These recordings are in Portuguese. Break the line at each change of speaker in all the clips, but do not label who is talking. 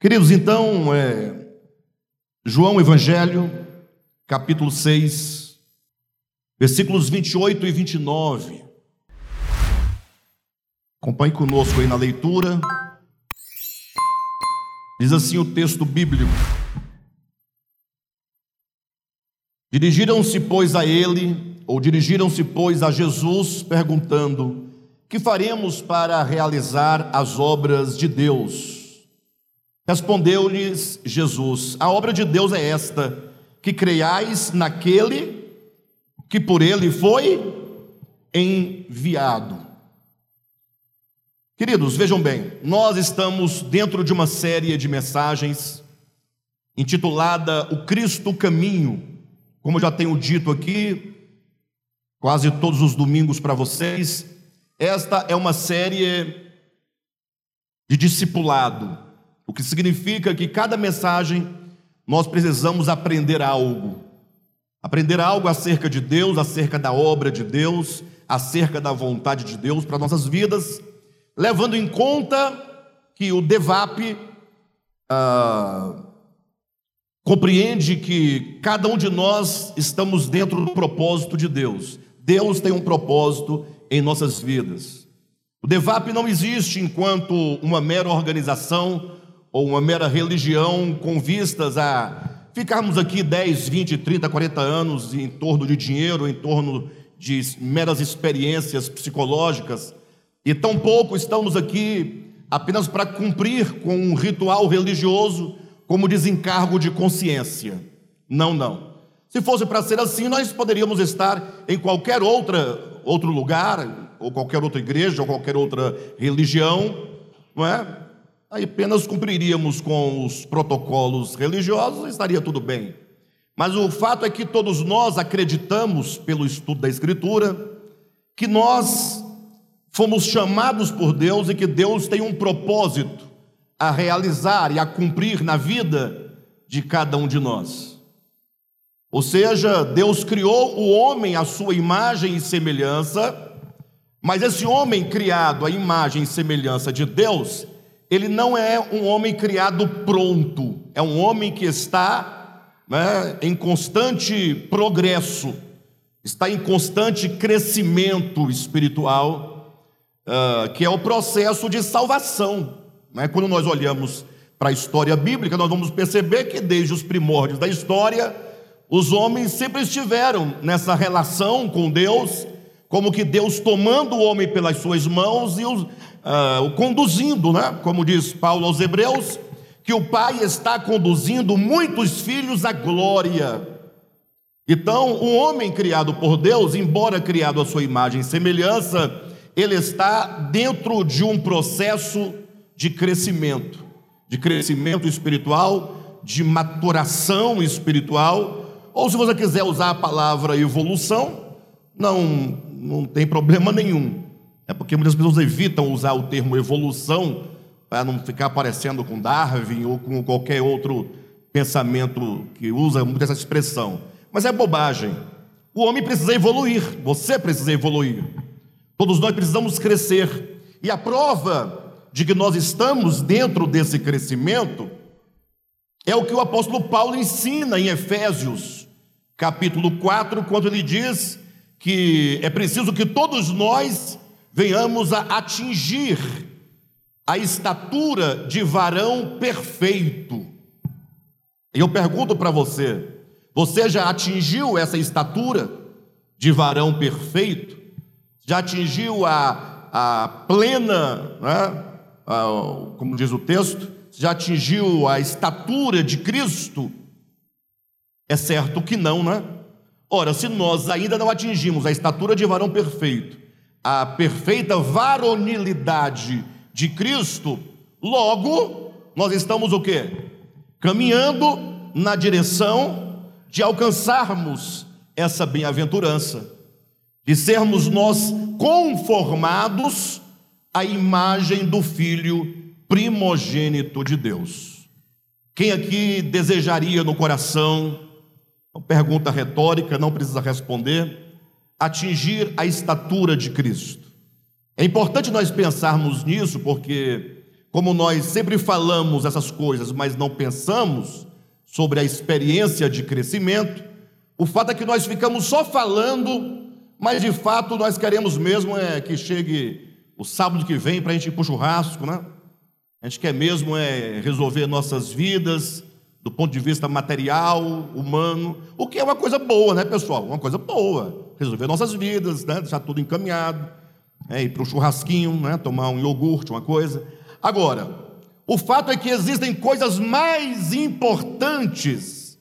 Queridos, então, é, João Evangelho, capítulo 6, versículos 28 e 29. Acompanhe conosco aí na leitura. Diz assim o texto bíblico: Dirigiram-se, pois, a ele, ou dirigiram-se, pois, a Jesus, perguntando: Que faremos para realizar as obras de Deus? Respondeu-lhes Jesus: A obra de Deus é esta, que creiais naquele que por ele foi enviado. Queridos, vejam bem, nós estamos dentro de uma série de mensagens intitulada O Cristo Caminho. Como eu já tenho dito aqui, quase todos os domingos para vocês, esta é uma série de discipulado o que significa que cada mensagem nós precisamos aprender algo. Aprender algo acerca de Deus, acerca da obra de Deus, acerca da vontade de Deus para nossas vidas, levando em conta que o DEVAP ah, compreende que cada um de nós estamos dentro do propósito de Deus. Deus tem um propósito em nossas vidas. O DEVAP não existe enquanto uma mera organização ou uma mera religião com vistas a ficarmos aqui 10, 20, 30, 40 anos em torno de dinheiro, em torno de meras experiências psicológicas, e tampouco estamos aqui apenas para cumprir com um ritual religioso como desencargo de consciência. Não, não. Se fosse para ser assim, nós poderíamos estar em qualquer outra, outro lugar, ou qualquer outra igreja, ou qualquer outra religião, não é? Aí apenas cumpriríamos com os protocolos religiosos e estaria tudo bem. Mas o fato é que todos nós acreditamos, pelo estudo da Escritura, que nós fomos chamados por Deus e que Deus tem um propósito a realizar e a cumprir na vida de cada um de nós. Ou seja, Deus criou o homem à sua imagem e semelhança, mas esse homem criado à imagem e semelhança de Deus, ele não é um homem criado pronto, é um homem que está né, em constante progresso, está em constante crescimento espiritual, uh, que é o processo de salvação. Né? Quando nós olhamos para a história bíblica, nós vamos perceber que desde os primórdios da história, os homens sempre estiveram nessa relação com Deus, como que Deus tomando o homem pelas suas mãos e os, uh, o conduzindo, né? como diz Paulo aos Hebreus, que o Pai está conduzindo muitos filhos à glória. Então, o homem criado por Deus, embora criado à sua imagem e semelhança, ele está dentro de um processo de crescimento, de crescimento espiritual, de maturação espiritual, ou se você quiser usar a palavra evolução, não, não tem problema nenhum. É porque muitas pessoas evitam usar o termo evolução para não ficar parecendo com Darwin ou com qualquer outro pensamento que usa muito essa expressão. Mas é bobagem. O homem precisa evoluir, você precisa evoluir. Todos nós precisamos crescer. E a prova de que nós estamos dentro desse crescimento é o que o apóstolo Paulo ensina em Efésios, capítulo 4, quando ele diz que é preciso que todos nós venhamos a atingir a estatura de varão perfeito. E eu pergunto para você: você já atingiu essa estatura de varão perfeito? Já atingiu a, a plena, né? a, como diz o texto, já atingiu a estatura de Cristo? É certo que não, né? Ora, se nós ainda não atingimos a estatura de varão perfeito, a perfeita varonilidade de Cristo, logo nós estamos o quê? Caminhando na direção de alcançarmos essa bem-aventurança, de sermos nós conformados à imagem do Filho primogênito de Deus. Quem aqui desejaria no coração, uma pergunta retórica, não precisa responder, atingir a estatura de Cristo. É importante nós pensarmos nisso, porque como nós sempre falamos essas coisas, mas não pensamos sobre a experiência de crescimento, o fato é que nós ficamos só falando, mas de fato nós queremos mesmo é que chegue o sábado que vem para a gente ir para o churrasco, né? A gente quer mesmo é resolver nossas vidas do ponto de vista material, humano, o que é uma coisa boa, né, pessoal? Uma coisa boa. Resolver nossas vidas, né? deixar tudo encaminhado, é, ir para o churrasquinho, né? tomar um iogurte, uma coisa. Agora, o fato é que existem coisas mais importantes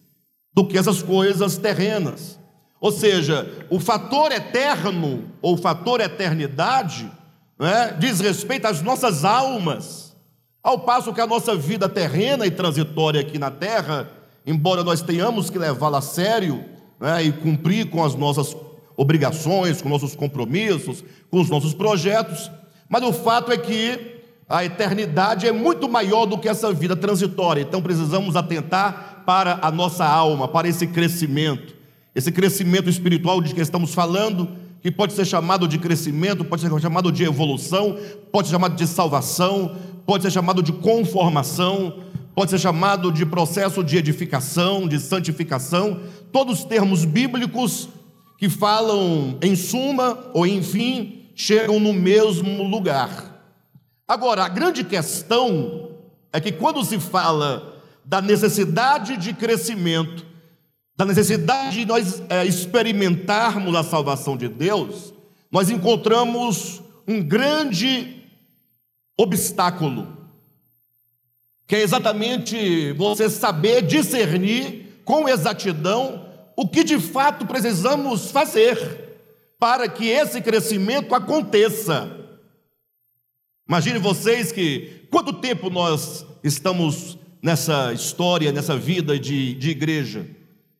do que essas coisas terrenas. Ou seja, o fator eterno, ou fator eternidade, né, diz respeito às nossas almas. Ao passo que a nossa vida terrena e transitória aqui na terra, embora nós tenhamos que levá-la a sério né, e cumprir com as nossas obrigações, com nossos compromissos, com os nossos projetos, mas o fato é que a eternidade é muito maior do que essa vida transitória, então precisamos atentar para a nossa alma, para esse crescimento, esse crescimento espiritual de que estamos falando, que pode ser chamado de crescimento, pode ser chamado de evolução, pode ser chamado de salvação, pode ser chamado de conformação, pode ser chamado de processo de edificação, de santificação, todos termos bíblicos que falam em suma ou enfim, chegam no mesmo lugar. Agora, a grande questão é que quando se fala da necessidade de crescimento, da necessidade de nós é, experimentarmos a salvação de Deus, nós encontramos um grande obstáculo, que é exatamente você saber discernir com exatidão o que de fato precisamos fazer para que esse crescimento aconteça. Imagine vocês que quanto tempo nós estamos nessa história, nessa vida de, de igreja,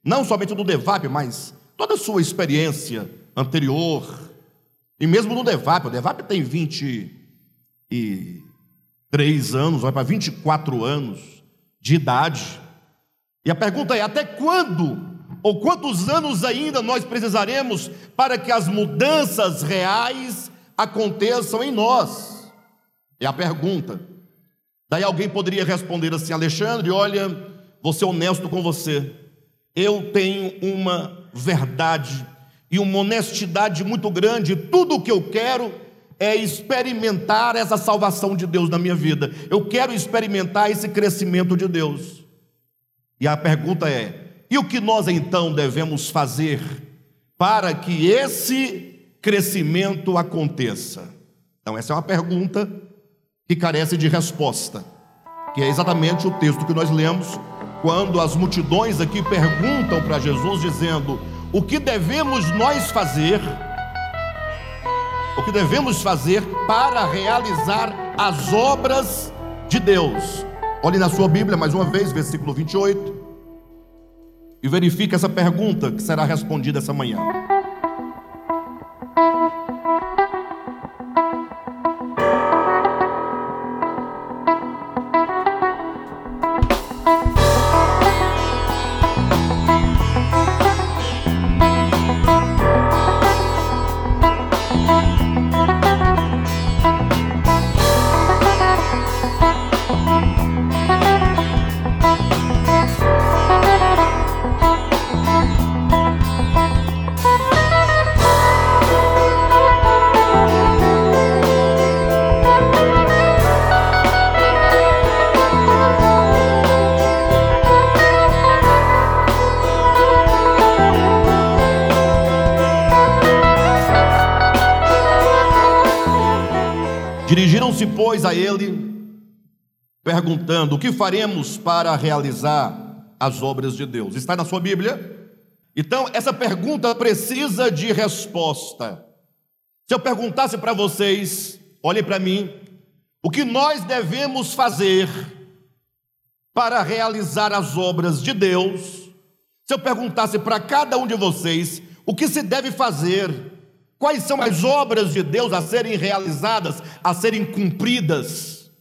não somente no DEVAP, mas toda a sua experiência anterior, e mesmo no DEVAP, o DEVAP tem 23 anos, vai para 24 anos de idade, e a pergunta é: até quando ou quantos anos ainda nós precisaremos para que as mudanças reais aconteçam em nós? É a pergunta. Daí alguém poderia responder assim: Alexandre, olha, vou ser honesto com você. Eu tenho uma verdade e uma honestidade muito grande. Tudo o que eu quero é experimentar essa salvação de Deus na minha vida. Eu quero experimentar esse crescimento de Deus. E a pergunta é: e o que nós então devemos fazer para que esse crescimento aconteça? Então, essa é uma pergunta que carece de resposta, que é exatamente o texto que nós lemos quando as multidões aqui perguntam para Jesus, dizendo: O que devemos nós fazer? O que devemos fazer para realizar as obras de Deus? Olhe na sua Bíblia mais uma vez, versículo 28, e verifique essa pergunta que será respondida essa manhã. Dirigiram-se, pois, a ele, perguntando: O que faremos para realizar as obras de Deus? Está na sua Bíblia? Então, essa pergunta precisa de resposta. Se eu perguntasse para vocês, olhem para mim, o que nós devemos fazer para realizar as obras de Deus? Se eu perguntasse para cada um de vocês, o que se deve fazer Quais são as obras de Deus a serem realizadas, a serem cumpridas?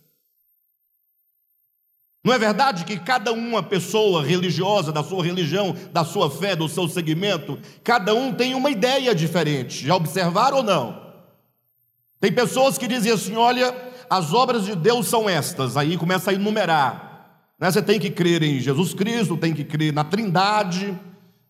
Não é verdade que cada uma pessoa religiosa, da sua religião, da sua fé, do seu segmento, cada um tem uma ideia diferente? Já observaram ou não? Tem pessoas que dizem assim: olha, as obras de Deus são estas. Aí começa a enumerar. Né? Você tem que crer em Jesus Cristo, tem que crer na Trindade,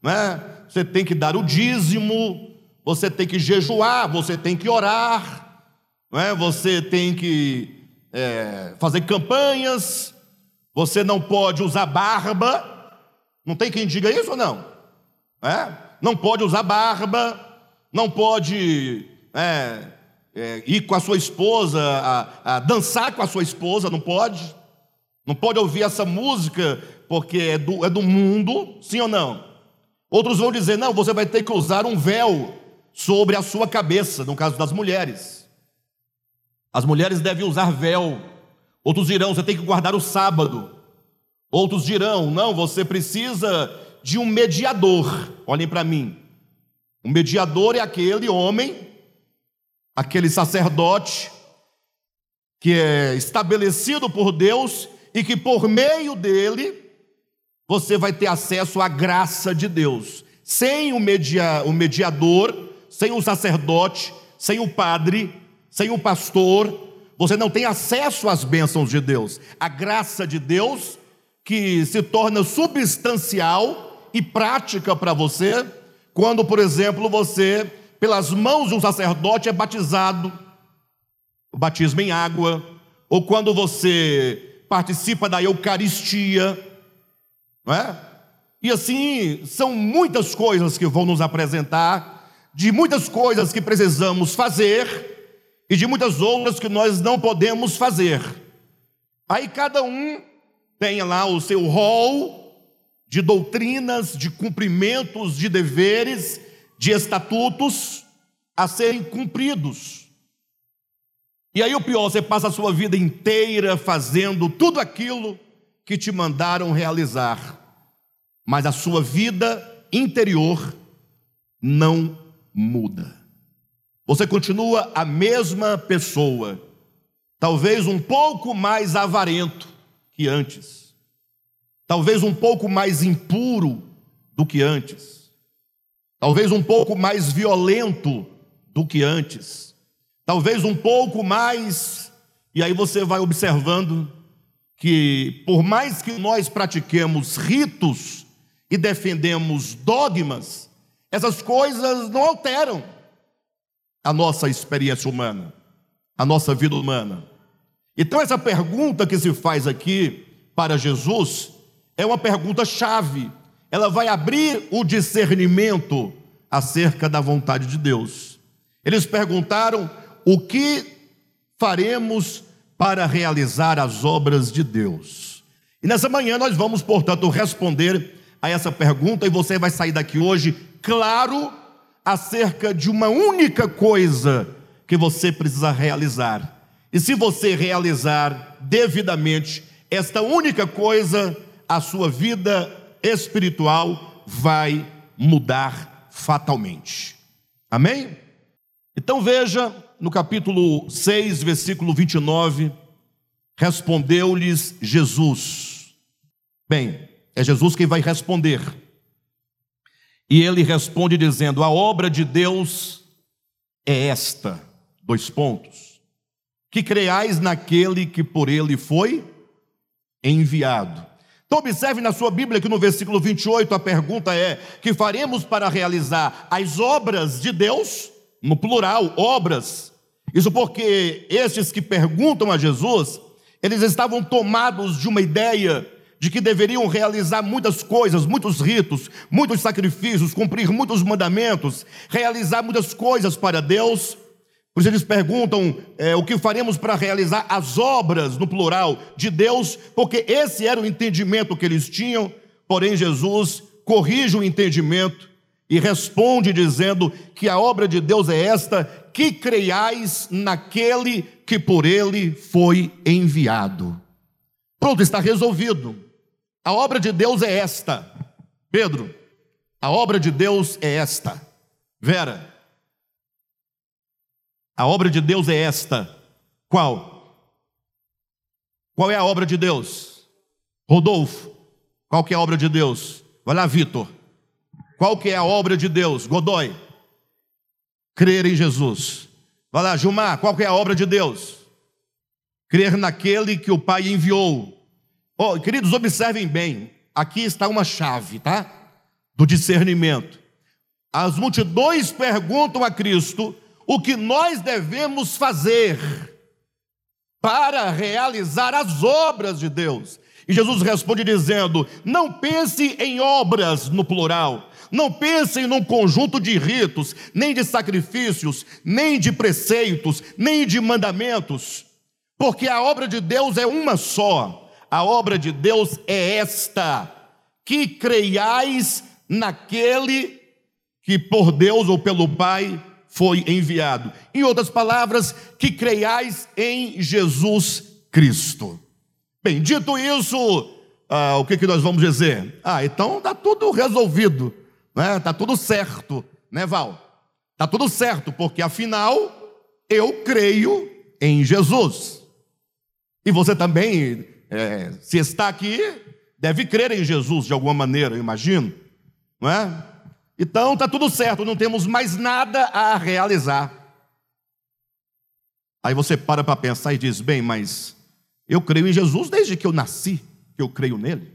né? você tem que dar o dízimo, você tem que jejuar, você tem que orar, né? você tem que é, fazer campanhas, você não pode usar barba. Não tem quem diga isso ou não? É? Não pode usar barba, não pode é, é, ir com a sua esposa, a, a dançar com a sua esposa, não pode. Não pode ouvir essa música porque é do, é do mundo, sim ou não? Outros vão dizer: não, você vai ter que usar um véu sobre a sua cabeça, no caso das mulheres. As mulheres devem usar véu. Outros dirão: você tem que guardar o sábado. Outros dirão: não, você precisa de um mediador. Olhem para mim. O mediador é aquele homem aquele sacerdote que é estabelecido por Deus e que por meio dele você vai ter acesso à graça de Deus. Sem o, media, o mediador, sem o sacerdote, sem o padre, sem o pastor, você não tem acesso às bênçãos de Deus. A graça de Deus que se torna substancial e prática para você quando, por exemplo, você pelas mãos de um sacerdote é batizado, o batismo em água, ou quando você participa da Eucaristia, não é? E assim, são muitas coisas que vão nos apresentar, de muitas coisas que precisamos fazer e de muitas outras que nós não podemos fazer. Aí cada um tem lá o seu rol de doutrinas, de cumprimentos, de deveres de estatutos a serem cumpridos. E aí o pior, você passa a sua vida inteira fazendo tudo aquilo que te mandaram realizar, mas a sua vida interior não muda. Você continua a mesma pessoa, talvez um pouco mais avarento que antes, talvez um pouco mais impuro do que antes talvez um pouco mais violento do que antes, talvez um pouco mais, e aí você vai observando que, por mais que nós pratiquemos ritos e defendemos dogmas, essas coisas não alteram a nossa experiência humana, a nossa vida humana. Então, essa pergunta que se faz aqui para Jesus é uma pergunta chave ela vai abrir o discernimento acerca da vontade de Deus. Eles perguntaram: o que faremos para realizar as obras de Deus? E nessa manhã nós vamos, portanto, responder a essa pergunta e você vai sair daqui hoje claro acerca de uma única coisa que você precisa realizar. E se você realizar devidamente esta única coisa, a sua vida espiritual vai mudar fatalmente. Amém? Então veja no capítulo 6, versículo 29, respondeu-lhes Jesus. Bem, é Jesus quem vai responder. E ele responde dizendo: A obra de Deus é esta, dois pontos, que creais naquele que por ele foi enviado. Então, observe na sua Bíblia que no versículo 28 a pergunta é: que faremos para realizar as obras de Deus? No plural, obras. Isso porque estes que perguntam a Jesus, eles estavam tomados de uma ideia de que deveriam realizar muitas coisas, muitos ritos, muitos sacrifícios, cumprir muitos mandamentos, realizar muitas coisas para Deus por isso eles perguntam é, o que faremos para realizar as obras, no plural, de Deus, porque esse era o entendimento que eles tinham, porém Jesus corrige o entendimento e responde dizendo que a obra de Deus é esta: que creiais naquele que por ele foi enviado. Pronto, está resolvido. A obra de Deus é esta. Pedro, a obra de Deus é esta. Vera, a obra de Deus é esta. Qual? Qual é a obra de Deus? Rodolfo. Qual que é a obra de Deus? Vai lá, Vitor. Qual que é a obra de Deus? Godoy. Crer em Jesus. Vai lá, Gilmar. Qual que é a obra de Deus? crer naquele que o Pai enviou. Oh, queridos, observem bem, aqui está uma chave, tá? Do discernimento. As multidões perguntam a Cristo o que nós devemos fazer para realizar as obras de Deus. E Jesus responde dizendo: Não pense em obras no plural, não pensem num conjunto de ritos, nem de sacrifícios, nem de preceitos, nem de mandamentos, porque a obra de Deus é uma só. A obra de Deus é esta: que creiais naquele que por Deus ou pelo Pai foi enviado. Em outras palavras, que creiais em Jesus Cristo. Bem, dito isso, ah, o que, que nós vamos dizer? Ah, então está tudo resolvido, né? Está tudo certo, né, Val? Está tudo certo, porque afinal eu creio em Jesus. E você também, é, se está aqui, deve crer em Jesus de alguma maneira, eu imagino, não é? Então está tudo certo, não temos mais nada a realizar. Aí você para para pensar e diz: bem, mas eu creio em Jesus desde que eu nasci, que eu creio nele.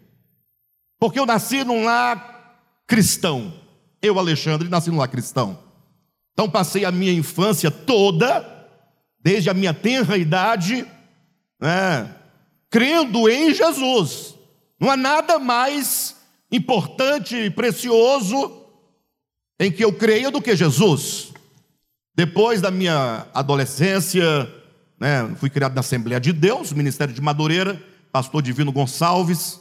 Porque eu nasci num lar cristão. Eu, Alexandre, nasci num lar cristão. Então passei a minha infância toda, desde a minha tenra idade, né, crendo em Jesus. Não há nada mais importante e precioso em que eu creio do que Jesus. Depois da minha adolescência, né, fui criado na Assembleia de Deus, Ministério de Madureira, pastor Divino Gonçalves.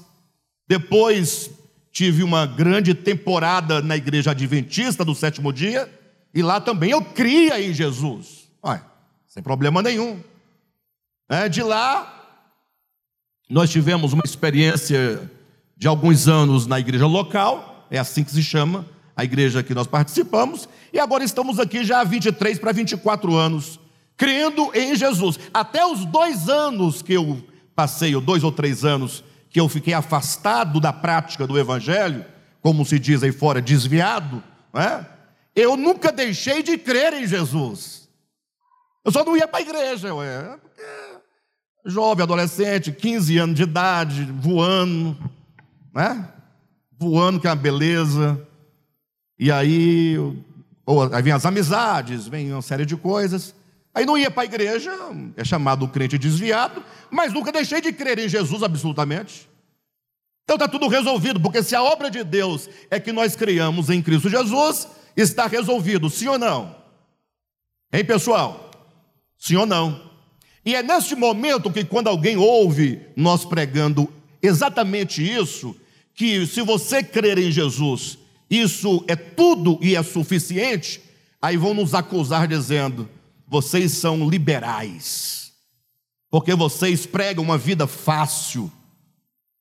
Depois tive uma grande temporada na Igreja Adventista do sétimo dia, e lá também eu cria em Jesus. Sem problema nenhum. É, de lá, nós tivemos uma experiência de alguns anos na igreja local, é assim que se chama, a igreja que nós participamos, e agora estamos aqui já há 23 para 24 anos, crendo em Jesus. Até os dois anos que eu passei, ou dois ou três anos, que eu fiquei afastado da prática do Evangelho, como se diz aí fora, desviado, é? eu nunca deixei de crer em Jesus. Eu só não ia para a igreja, ué, jovem, adolescente, 15 anos de idade, voando, né? Voando, que é uma beleza. E aí, ou, aí vem as amizades, vem uma série de coisas. Aí não ia para a igreja, é chamado crente desviado, mas nunca deixei de crer em Jesus absolutamente. Então está tudo resolvido, porque se a obra de Deus é que nós criamos em Cristo Jesus, está resolvido, sim ou não? Hein, pessoal? Sim ou não? E é neste momento que, quando alguém ouve nós pregando exatamente isso, que se você crer em Jesus isso é tudo e é suficiente, aí vão nos acusar dizendo: vocês são liberais, porque vocês pregam uma vida fácil.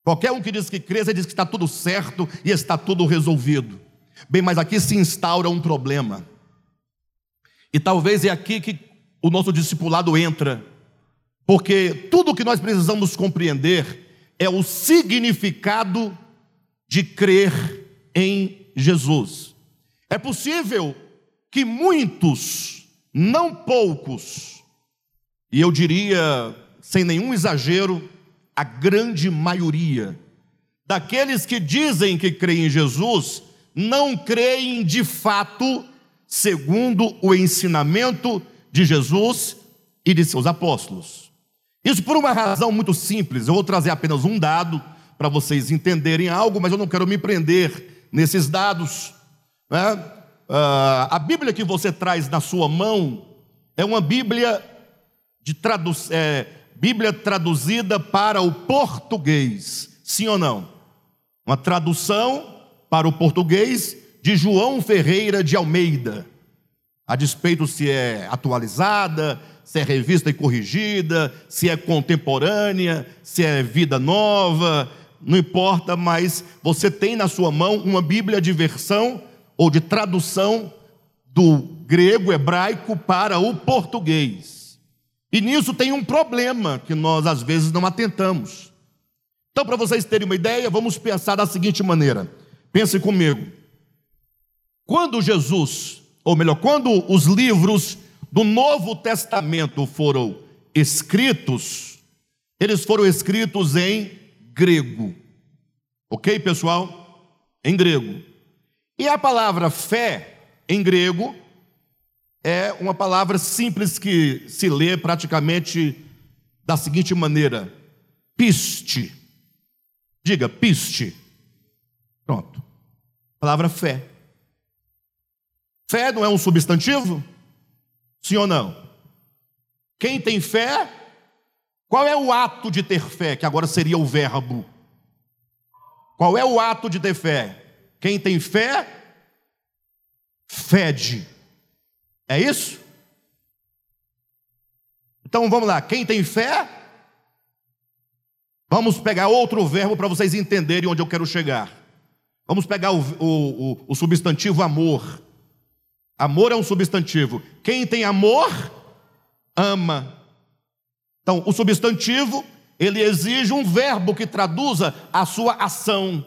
Qualquer um que diz que crê, diz que está tudo certo e está tudo resolvido. Bem, mas aqui se instaura um problema. E talvez é aqui que o nosso discipulado entra, porque tudo o que nós precisamos compreender é o significado de crer em Jesus. É possível que muitos, não poucos, e eu diria, sem nenhum exagero, a grande maioria daqueles que dizem que creem em Jesus, não creem de fato segundo o ensinamento de Jesus e de seus apóstolos. Isso por uma razão muito simples. Eu vou trazer apenas um dado para vocês entenderem algo, mas eu não quero me prender nesses dados. Né? Uh, a Bíblia que você traz na sua mão é uma Bíblia, de tradu é, Bíblia traduzida para o português, sim ou não? Uma tradução para o português de João Ferreira de Almeida. A despeito se é atualizada, se é revista e corrigida, se é contemporânea, se é vida nova, não importa, mas você tem na sua mão uma Bíblia de versão ou de tradução do grego hebraico para o português. E nisso tem um problema que nós às vezes não atentamos. Então, para vocês terem uma ideia, vamos pensar da seguinte maneira: pense comigo. Quando Jesus, ou melhor, quando os livros do Novo Testamento foram escritos, eles foram escritos em grego. Ok, pessoal? Em grego. E a palavra fé, em grego, é uma palavra simples que se lê praticamente da seguinte maneira: piste. Diga, piste. Pronto. Palavra fé. Fé não é um substantivo? Sim ou não? Quem tem fé, qual é o ato de ter fé, que agora seria o verbo? Qual é o ato de ter fé? Quem tem fé, fede. É isso? Então vamos lá, quem tem fé, vamos pegar outro verbo para vocês entenderem onde eu quero chegar. Vamos pegar o, o, o, o substantivo amor. Amor é um substantivo. Quem tem amor, ama. Então, o substantivo, ele exige um verbo que traduza a sua ação.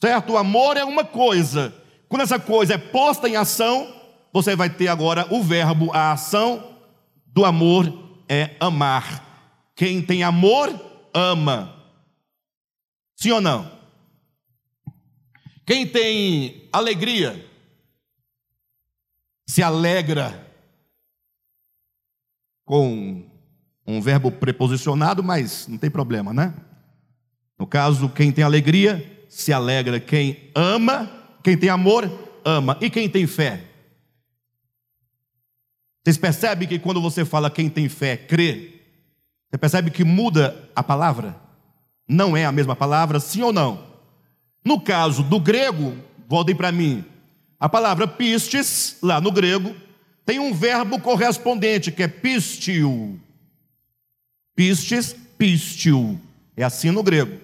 Certo? O amor é uma coisa. Quando essa coisa é posta em ação, você vai ter agora o verbo, a ação do amor é amar. Quem tem amor, ama. Sim ou não? Quem tem alegria, se alegra com um verbo preposicionado, mas não tem problema, né? No caso, quem tem alegria, se alegra. Quem ama, quem tem amor, ama. E quem tem fé? Vocês percebem que quando você fala quem tem fé, crê, você percebe que muda a palavra? Não é a mesma palavra, sim ou não? No caso do grego, voltem para mim, a palavra pistes, lá no grego, tem um verbo correspondente que é pistiu. Pistes, pistiu. É assim no grego.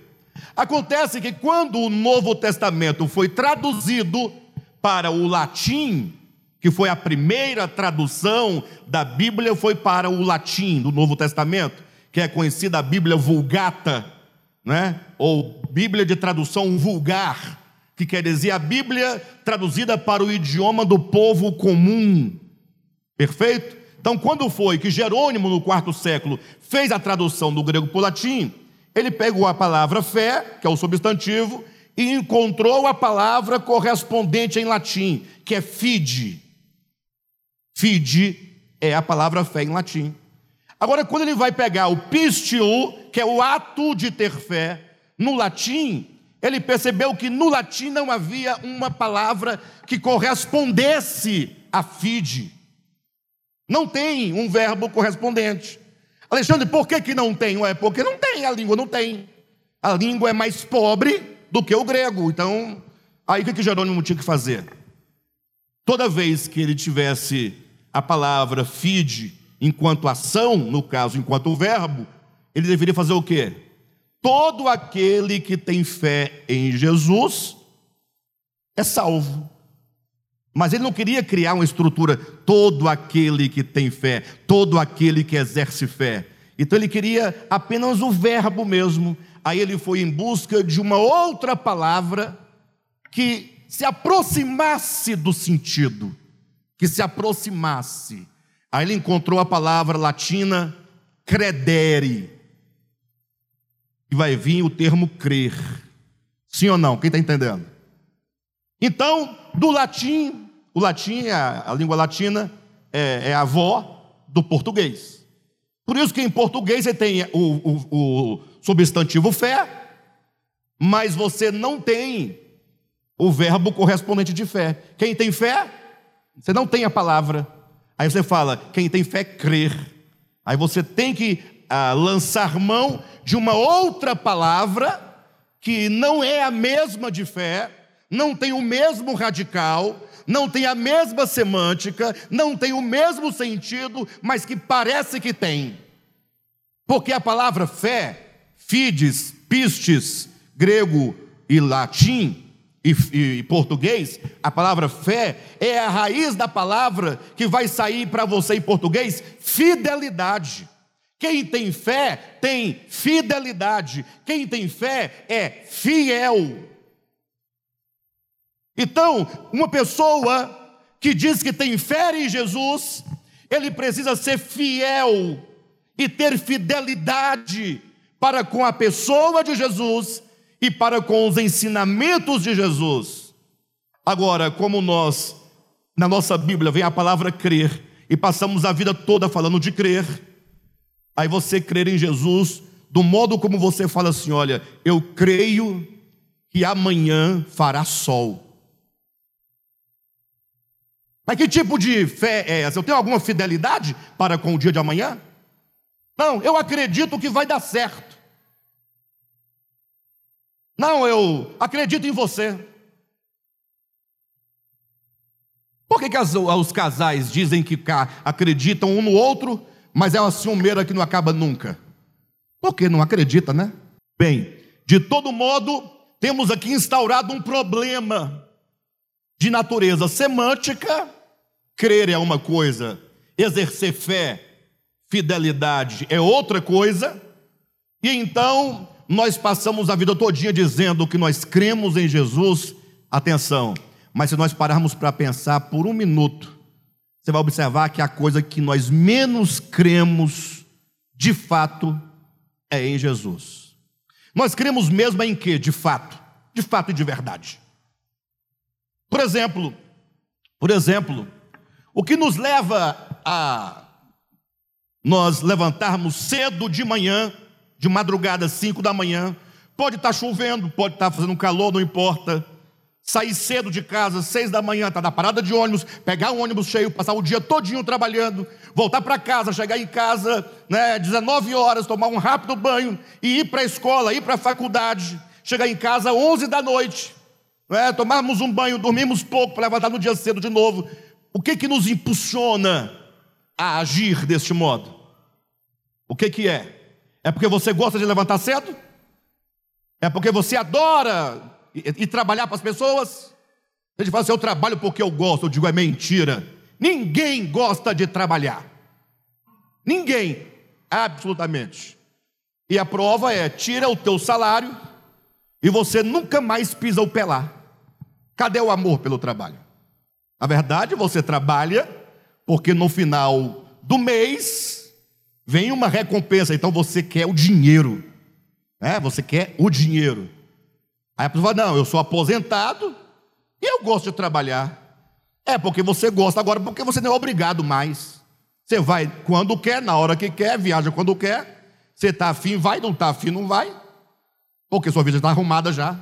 Acontece que quando o Novo Testamento foi traduzido para o latim, que foi a primeira tradução da Bíblia, foi para o latim do Novo Testamento, que é conhecida a Bíblia Vulgata, né? ou Bíblia de tradução vulgar que quer dizer a Bíblia traduzida para o idioma do povo comum. Perfeito? Então, quando foi que Jerônimo, no quarto século, fez a tradução do grego para o latim, ele pegou a palavra fé, que é o substantivo, e encontrou a palavra correspondente em latim, que é fide. Fide é a palavra fé em latim. Agora, quando ele vai pegar o pistio, que é o ato de ter fé, no latim, ele percebeu que no latim não havia uma palavra que correspondesse a fide. Não tem um verbo correspondente. Alexandre, por que, que não tem? É porque não tem, a língua não tem. A língua é mais pobre do que o grego. Então, aí o que, que Jerônimo tinha que fazer? Toda vez que ele tivesse a palavra fide enquanto ação, no caso, enquanto verbo, ele deveria fazer o quê? Todo aquele que tem fé em Jesus é salvo. Mas ele não queria criar uma estrutura, todo aquele que tem fé, todo aquele que exerce fé. Então ele queria apenas o verbo mesmo. Aí ele foi em busca de uma outra palavra que se aproximasse do sentido, que se aproximasse. Aí ele encontrou a palavra latina credere, e vai vir o termo crer. Sim ou não? Quem está entendendo? Então, do latim, o latim, a, a língua latina, é, é, a avó do português. Por isso que em português você tem o, o, o substantivo fé, mas você não tem o verbo correspondente de fé. Quem tem fé, você não tem a palavra. Aí você fala, quem tem fé, crer. Aí você tem que ah, lançar mão de uma outra palavra que não é a mesma de fé, não tem o mesmo radical, não tem a mesma semântica, não tem o mesmo sentido, mas que parece que tem. Porque a palavra fé, fides, pistes, grego e latim e, e, português, a palavra fé é a raiz da palavra que vai sair para você em português, fidelidade. Quem tem fé tem fidelidade. Quem tem fé é fiel. Então, uma pessoa que diz que tem fé em Jesus, ele precisa ser fiel e ter fidelidade para com a pessoa de Jesus e para com os ensinamentos de Jesus. Agora, como nós, na nossa Bíblia, vem a palavra crer e passamos a vida toda falando de crer, aí você crer em Jesus, do modo como você fala assim: olha, eu creio que amanhã fará sol. Mas que tipo de fé é essa? Eu tenho alguma fidelidade para com o dia de amanhã? Não, eu acredito que vai dar certo. Não, eu acredito em você. Por que, que as, os casais dizem que acreditam um no outro, mas é uma ciumeira que não acaba nunca? Porque não acredita, né? Bem, de todo modo, temos aqui instaurado um problema de natureza semântica. Crer é uma coisa, exercer fé, fidelidade é outra coisa. E então nós passamos a vida todinha dizendo que nós cremos em Jesus. Atenção, mas se nós pararmos para pensar por um minuto, você vai observar que a coisa que nós menos cremos, de fato, é em Jesus. Nós cremos mesmo em quê? De fato, de fato e de verdade. Por exemplo, por exemplo, o que nos leva a nós levantarmos cedo de manhã, de madrugada, 5 da manhã, pode estar chovendo, pode estar fazendo calor, não importa sair cedo de casa, seis da manhã, estar tá na parada de ônibus, pegar um ônibus cheio, passar o dia todinho trabalhando, voltar para casa, chegar em casa, né, 19 horas, tomar um rápido banho e ir para a escola, ir para a faculdade, chegar em casa 11 da noite, né, tomarmos um banho, dormimos pouco para levantar no dia cedo de novo. O que que nos impulsiona a agir deste modo? O que que é? É porque você gosta de levantar cedo? É porque você adora e, e trabalhar para as pessoas. A gente fala assim, eu trabalho porque eu gosto, eu digo, é mentira. Ninguém gosta de trabalhar. Ninguém, absolutamente. E a prova é: tira o teu salário e você nunca mais pisa o pé lá. Cadê o amor pelo trabalho? Na verdade, você trabalha porque no final do mês vem uma recompensa, então você quer o dinheiro. É, você quer o dinheiro. Aí a pessoa fala: Não, eu sou aposentado e eu gosto de trabalhar. É porque você gosta agora, porque você não é obrigado mais. Você vai quando quer, na hora que quer, viaja quando quer. Você está afim, vai, não está afim, não vai. Porque sua vida está arrumada já.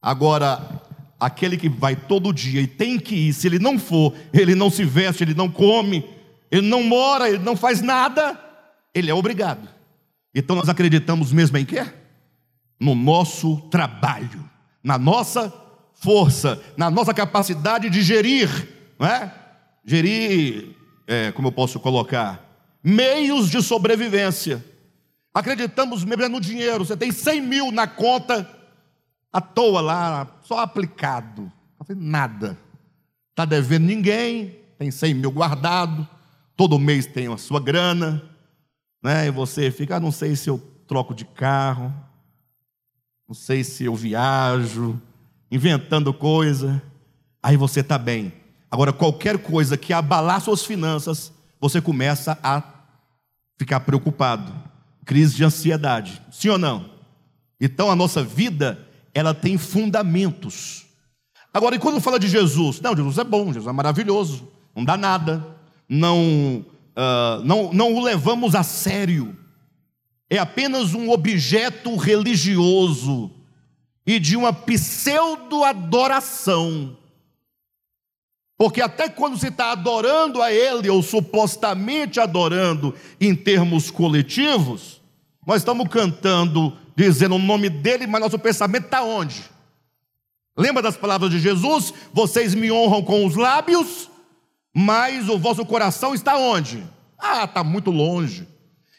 Agora, aquele que vai todo dia e tem que ir, se ele não for, ele não se veste, ele não come, ele não mora, ele não faz nada, ele é obrigado. Então nós acreditamos mesmo em quê? No nosso trabalho, na nossa força, na nossa capacidade de gerir, não é? Gerir, é, como eu posso colocar, meios de sobrevivência. Acreditamos mesmo no dinheiro. Você tem 100 mil na conta, à toa lá, só aplicado, não fez nada. Está devendo ninguém, tem 100 mil guardado, todo mês tem a sua grana, né? e você fica, ah, não sei se eu troco de carro, não sei se eu viajo, inventando coisa. Aí você está bem. Agora, qualquer coisa que abalar suas finanças, você começa a ficar preocupado. Crise de ansiedade. Sim ou não? Então a nossa vida, ela tem fundamentos. Agora, e quando fala de Jesus? Não, Jesus é bom, Jesus é maravilhoso, não dá nada, não, uh, não, não o levamos a sério é apenas um objeto religioso e de uma pseudo-adoração. Porque até quando se está adorando a Ele, ou supostamente adorando em termos coletivos, nós estamos cantando, dizendo o nome dele, mas nosso pensamento está onde? Lembra das palavras de Jesus? Vocês me honram com os lábios, mas o vosso coração está onde? Ah, está muito longe.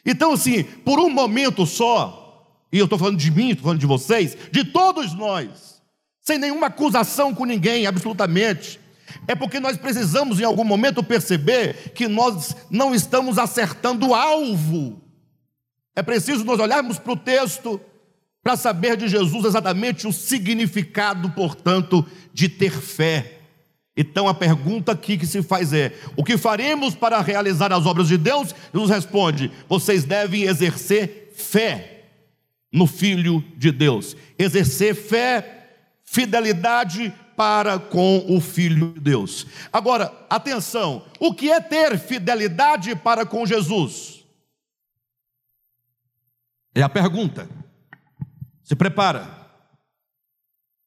Então, assim, por um momento só, e eu estou falando de mim, estou falando de vocês, de todos nós, sem nenhuma acusação com ninguém, absolutamente, é porque nós precisamos em algum momento perceber que nós não estamos acertando o alvo. É preciso nós olharmos para o texto para saber de Jesus exatamente o significado, portanto, de ter fé. Então a pergunta aqui que se faz é: o que faremos para realizar as obras de Deus? Jesus responde: vocês devem exercer fé. no Filho de Deus. Exercer fé, fidelidade para com o Filho de Deus. Agora, atenção: o que é ter fidelidade para com Jesus? É a pergunta. Se prepara.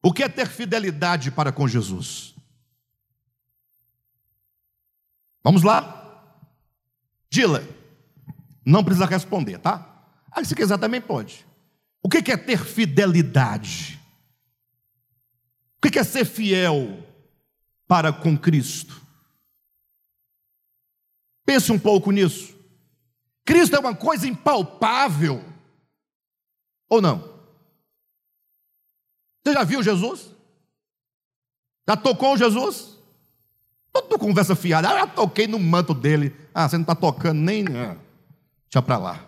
O que é ter fidelidade para com Jesus? Vamos lá? Dila, não precisa responder, tá? Ah, se quiser também pode. O que é ter fidelidade? O que é ser fiel para com Cristo? Pense um pouco nisso. Cristo é uma coisa impalpável. Ou não? Você já viu Jesus? Já tocou Jesus? Toda conversa fiada. Ah, já toquei no manto dele. Ah, você não está tocando nem. Ah, deixa para lá.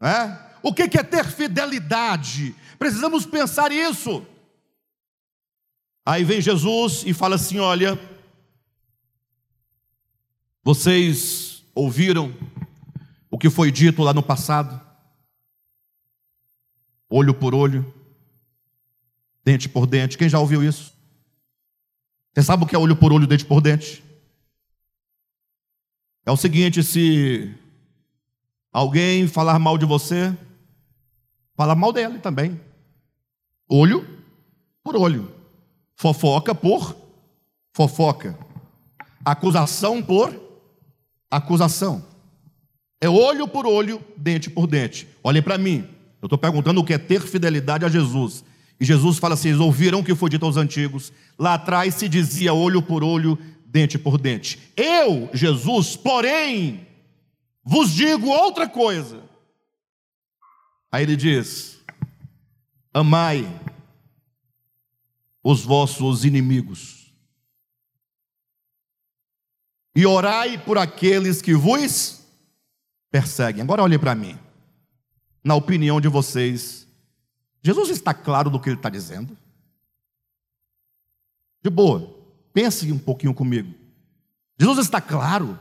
É? O que é ter fidelidade? Precisamos pensar isso. Aí vem Jesus e fala assim: Olha, vocês ouviram o que foi dito lá no passado? olho por olho, dente por dente. Quem já ouviu isso? Você sabe o que é olho por olho, dente por dente? É o seguinte: se alguém falar mal de você, fala mal dele também. Olho por olho, fofoca por fofoca, acusação por acusação. É olho por olho, dente por dente. Olhem para mim. Eu estou perguntando o que é ter fidelidade a Jesus. E Jesus fala assim: ouviram o que foi dito aos antigos. Lá atrás se dizia olho por olho, dente por dente. Eu, Jesus, porém, vos digo outra coisa. Aí ele diz: amai os vossos inimigos, e orai por aqueles que vos perseguem. Agora olhe para mim na opinião de vocês, Jesus está claro do que ele está dizendo? De boa, pense um pouquinho comigo. Jesus está claro.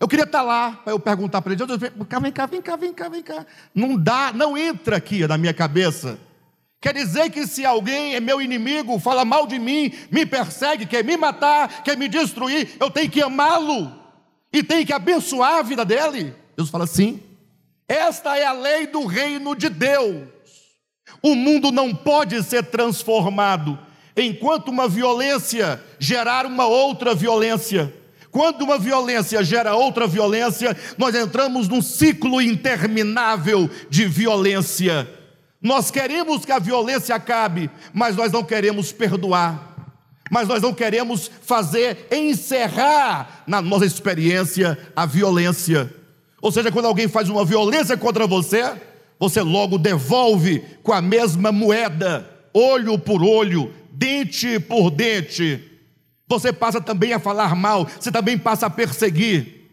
Eu queria estar lá para eu perguntar para ele, Jesus, vem cá, vem cá, vem cá, vem cá, vem cá. Não dá, não entra aqui na minha cabeça. Quer dizer que se alguém é meu inimigo, fala mal de mim, me persegue, quer me matar, quer me destruir, eu tenho que amá-lo e tenho que abençoar a vida dele? Jesus fala sim. Esta é a lei do reino de Deus. O mundo não pode ser transformado enquanto uma violência gerar uma outra violência. Quando uma violência gera outra violência, nós entramos num ciclo interminável de violência. Nós queremos que a violência acabe, mas nós não queremos perdoar. Mas nós não queremos fazer encerrar na nossa experiência a violência. Ou seja, quando alguém faz uma violência contra você, você logo devolve com a mesma moeda, olho por olho, dente por dente. Você passa também a falar mal, você também passa a perseguir.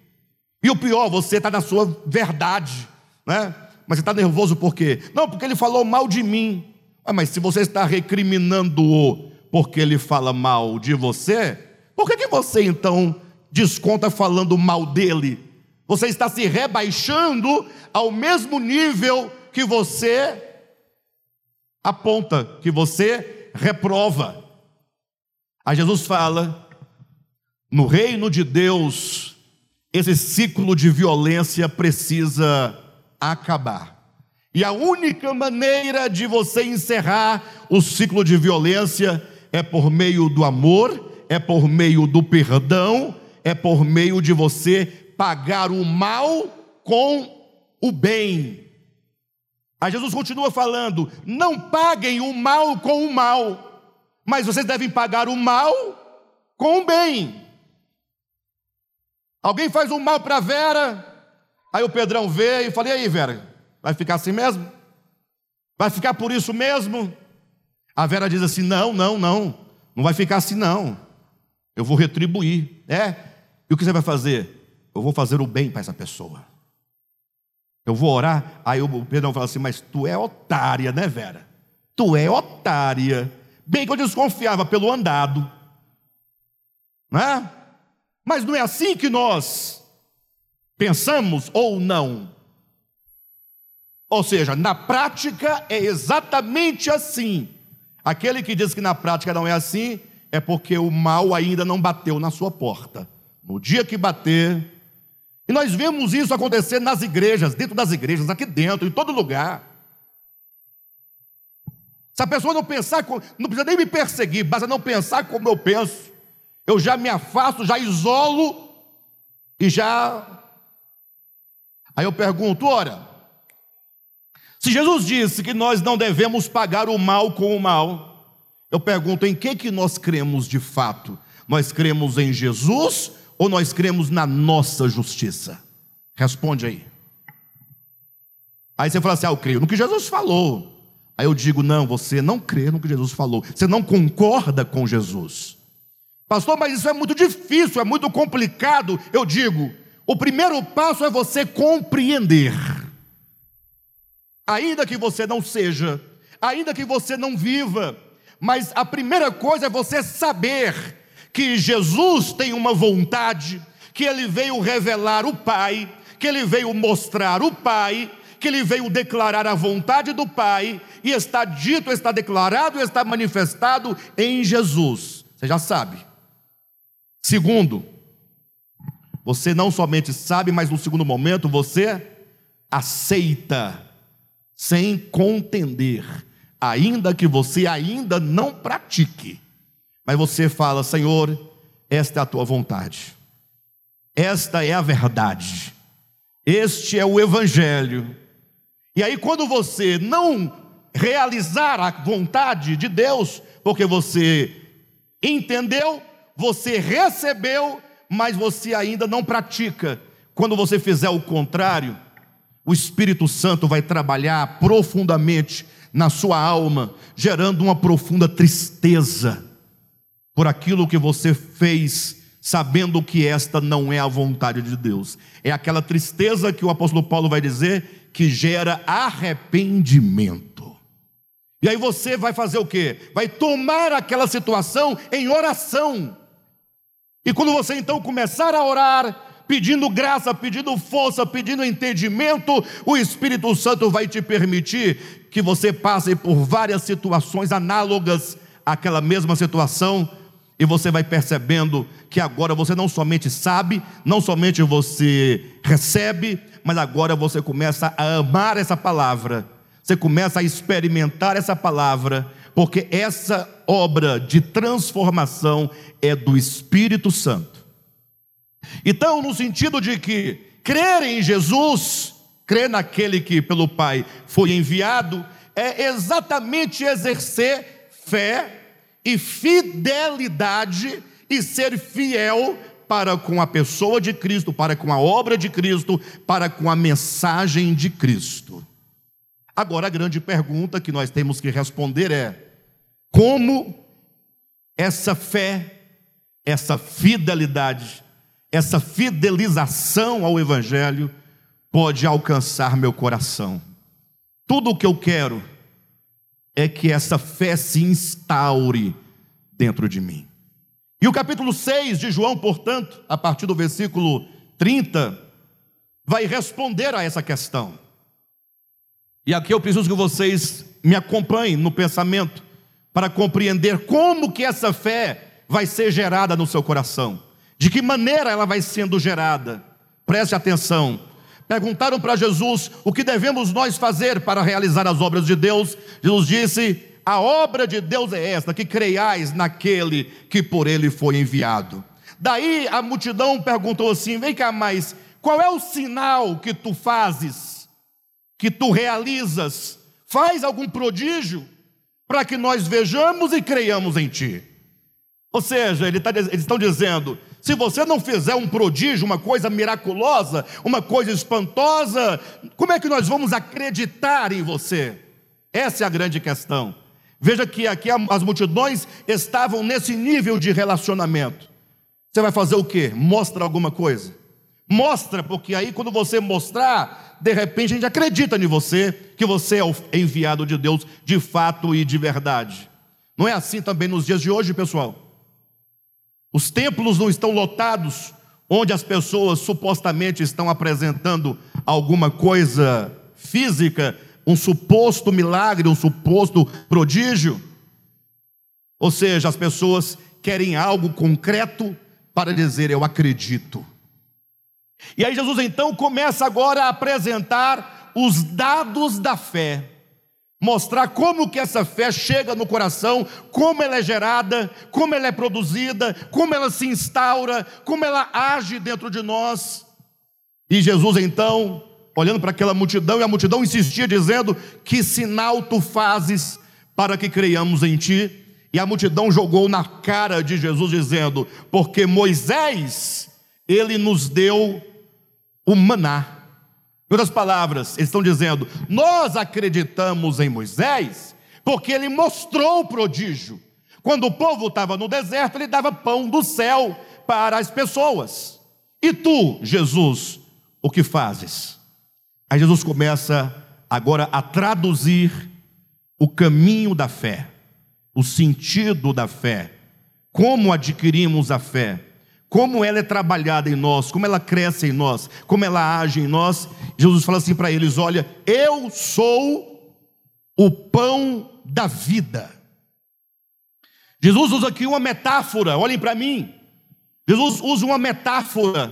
E o pior, você está na sua verdade, né? Mas você está nervoso por quê? Não, porque ele falou mal de mim. Ah, mas se você está recriminando-o porque ele fala mal de você, por que, que você então desconta falando mal dele? Você está se rebaixando ao mesmo nível que você aponta, que você reprova. Aí Jesus fala: no reino de Deus, esse ciclo de violência precisa acabar. E a única maneira de você encerrar o ciclo de violência é por meio do amor, é por meio do perdão, é por meio de você pagar o mal com o bem. Aí Jesus continua falando: não paguem o mal com o mal, mas vocês devem pagar o mal com o bem. Alguém faz um mal para Vera, aí o Pedrão vê e fala: e aí, Vera, vai ficar assim mesmo? Vai ficar por isso mesmo? A Vera diz assim: não, não, não, não vai ficar assim não. Eu vou retribuir. É? E o que você vai fazer? eu vou fazer o bem para essa pessoa. Eu vou orar. Aí o Pedro fala assim: Mas tu é otária, né, Vera? Tu é otária. Bem que eu desconfiava pelo andado, né? Mas não é assim que nós pensamos ou não? Ou seja, na prática é exatamente assim. Aquele que diz que na prática não é assim, é porque o mal ainda não bateu na sua porta. No dia que bater, e nós vemos isso acontecer nas igrejas, dentro das igrejas, aqui dentro, em todo lugar. Se a pessoa não pensar, não precisa nem me perseguir, basta não pensar como eu penso, eu já me afasto, já isolo e já. Aí eu pergunto: ora, se Jesus disse que nós não devemos pagar o mal com o mal, eu pergunto: em que, que nós cremos de fato? Nós cremos em Jesus ou nós cremos na nossa justiça? Responde aí. Aí você fala assim: ah, eu creio no que Jesus falou. Aí eu digo: não, você não crê no que Jesus falou, você não concorda com Jesus. Pastor, mas isso é muito difícil, é muito complicado. Eu digo: o primeiro passo é você compreender. Ainda que você não seja, ainda que você não viva, mas a primeira coisa é você saber que Jesus tem uma vontade, que ele veio revelar o Pai, que ele veio mostrar o Pai, que ele veio declarar a vontade do Pai, e está dito, está declarado, está manifestado em Jesus. Você já sabe. Segundo, você não somente sabe, mas no segundo momento você aceita, sem contender, ainda que você ainda não pratique. Mas você fala, Senhor, esta é a tua vontade, esta é a verdade, este é o Evangelho. E aí, quando você não realizar a vontade de Deus, porque você entendeu, você recebeu, mas você ainda não pratica. Quando você fizer o contrário, o Espírito Santo vai trabalhar profundamente na sua alma, gerando uma profunda tristeza por aquilo que você fez, sabendo que esta não é a vontade de Deus. É aquela tristeza que o apóstolo Paulo vai dizer que gera arrependimento. E aí você vai fazer o quê? Vai tomar aquela situação em oração. E quando você então começar a orar, pedindo graça, pedindo força, pedindo entendimento, o Espírito Santo vai te permitir que você passe por várias situações análogas àquela mesma situação, e você vai percebendo que agora você não somente sabe, não somente você recebe, mas agora você começa a amar essa palavra, você começa a experimentar essa palavra, porque essa obra de transformação é do Espírito Santo. Então, no sentido de que crer em Jesus, crer naquele que pelo Pai foi enviado, é exatamente exercer fé e fidelidade e ser fiel para com a pessoa de Cristo, para com a obra de Cristo, para com a mensagem de Cristo. Agora, a grande pergunta que nós temos que responder é: como essa fé, essa fidelidade, essa fidelização ao Evangelho pode alcançar meu coração? Tudo o que eu quero é que essa fé se instaure dentro de mim. E o capítulo 6 de João, portanto, a partir do versículo 30, vai responder a essa questão. E aqui eu preciso que vocês me acompanhem no pensamento para compreender como que essa fé vai ser gerada no seu coração. De que maneira ela vai sendo gerada? Preste atenção. Perguntaram para Jesus o que devemos nós fazer para realizar as obras de Deus. Jesus disse: A obra de Deus é esta, que creiais naquele que por ele foi enviado. Daí a multidão perguntou assim: Vem cá, mas qual é o sinal que tu fazes, que tu realizas? Faz algum prodígio? para que nós vejamos e creiamos em Ti. Ou seja, tá, eles estão dizendo: se você não fizer um prodígio, uma coisa miraculosa, uma coisa espantosa, como é que nós vamos acreditar em você? Essa é a grande questão. Veja que aqui as multidões estavam nesse nível de relacionamento. Você vai fazer o quê? Mostra alguma coisa. Mostra, porque aí quando você mostrar, de repente a gente acredita em você, que você é o enviado de Deus de fato e de verdade. Não é assim também nos dias de hoje, pessoal? Os templos não estão lotados, onde as pessoas supostamente estão apresentando alguma coisa física, um suposto milagre, um suposto prodígio. Ou seja, as pessoas querem algo concreto para dizer eu acredito. E aí Jesus então começa agora a apresentar os dados da fé, mostrar como que essa fé chega no coração, como ela é gerada, como ela é produzida, como ela se instaura, como ela age dentro de nós. E Jesus então, olhando para aquela multidão, e a multidão insistia dizendo: "Que sinal tu fazes para que creiamos em ti?" E a multidão jogou na cara de Jesus, dizendo: Porque Moisés, ele nos deu o maná. Em outras palavras, eles estão dizendo: Nós acreditamos em Moisés, porque ele mostrou o prodígio. Quando o povo estava no deserto, ele dava pão do céu para as pessoas. E tu, Jesus, o que fazes? Aí Jesus começa agora a traduzir o caminho da fé o sentido da fé, como adquirimos a fé, como ela é trabalhada em nós, como ela cresce em nós, como ela age em nós. Jesus fala assim para eles: Olha, eu sou o pão da vida. Jesus usa aqui uma metáfora, olhem para mim. Jesus usa uma metáfora.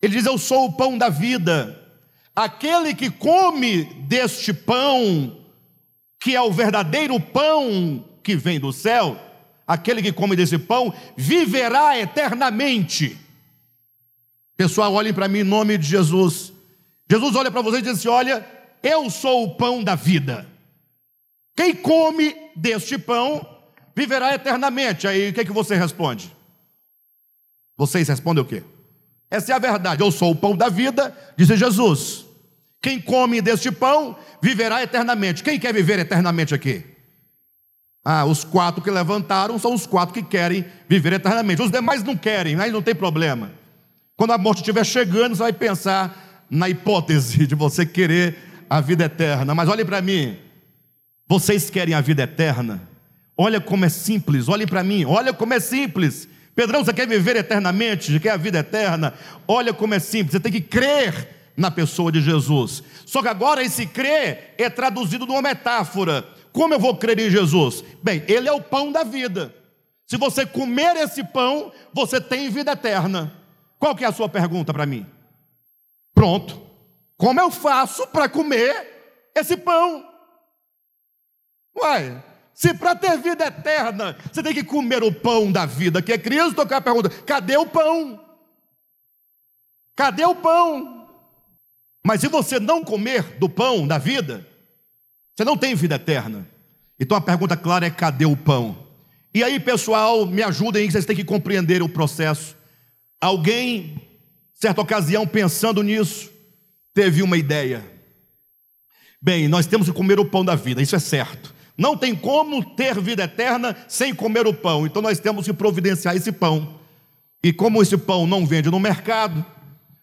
Ele diz: Eu sou o pão da vida. Aquele que come deste pão, que é o verdadeiro pão que vem do céu, aquele que come desse pão, viverá eternamente. Pessoal, olhem para mim em nome de Jesus. Jesus olha para vocês e diz assim: Olha, eu sou o pão da vida. Quem come deste pão viverá eternamente. Aí o que, é que você responde? Vocês respondem o quê? Essa é a verdade. Eu sou o pão da vida, disse Jesus. Quem come deste pão viverá eternamente. Quem quer viver eternamente aqui? Ah, os quatro que levantaram são os quatro que querem viver eternamente. Os demais não querem, aí não tem problema. Quando a morte estiver chegando, você vai pensar na hipótese de você querer a vida eterna. Mas olhe para mim, vocês querem a vida eterna? Olha como é simples, olhe para mim, olha como é simples. Pedrão, você quer viver eternamente? Você quer a vida eterna? Olha como é simples, você tem que crer na pessoa de Jesus. Só que agora esse crer é traduzido numa metáfora. Como eu vou crer em Jesus? Bem, Ele é o pão da vida. Se você comer esse pão, você tem vida eterna. Qual que é a sua pergunta para mim? Pronto. Como eu faço para comer esse pão? Uai, se para ter vida eterna você tem que comer o pão da vida, que é Cristo, eu quero pergunta: cadê o pão? Cadê o pão? Mas se você não comer do pão da vida, você não tem vida eterna. Então a pergunta clara é: cadê o pão? E aí, pessoal, me ajudem, vocês têm que compreender o processo. Alguém, certa ocasião, pensando nisso, teve uma ideia. Bem, nós temos que comer o pão da vida, isso é certo. Não tem como ter vida eterna sem comer o pão, então nós temos que providenciar esse pão. E como esse pão não vende no mercado,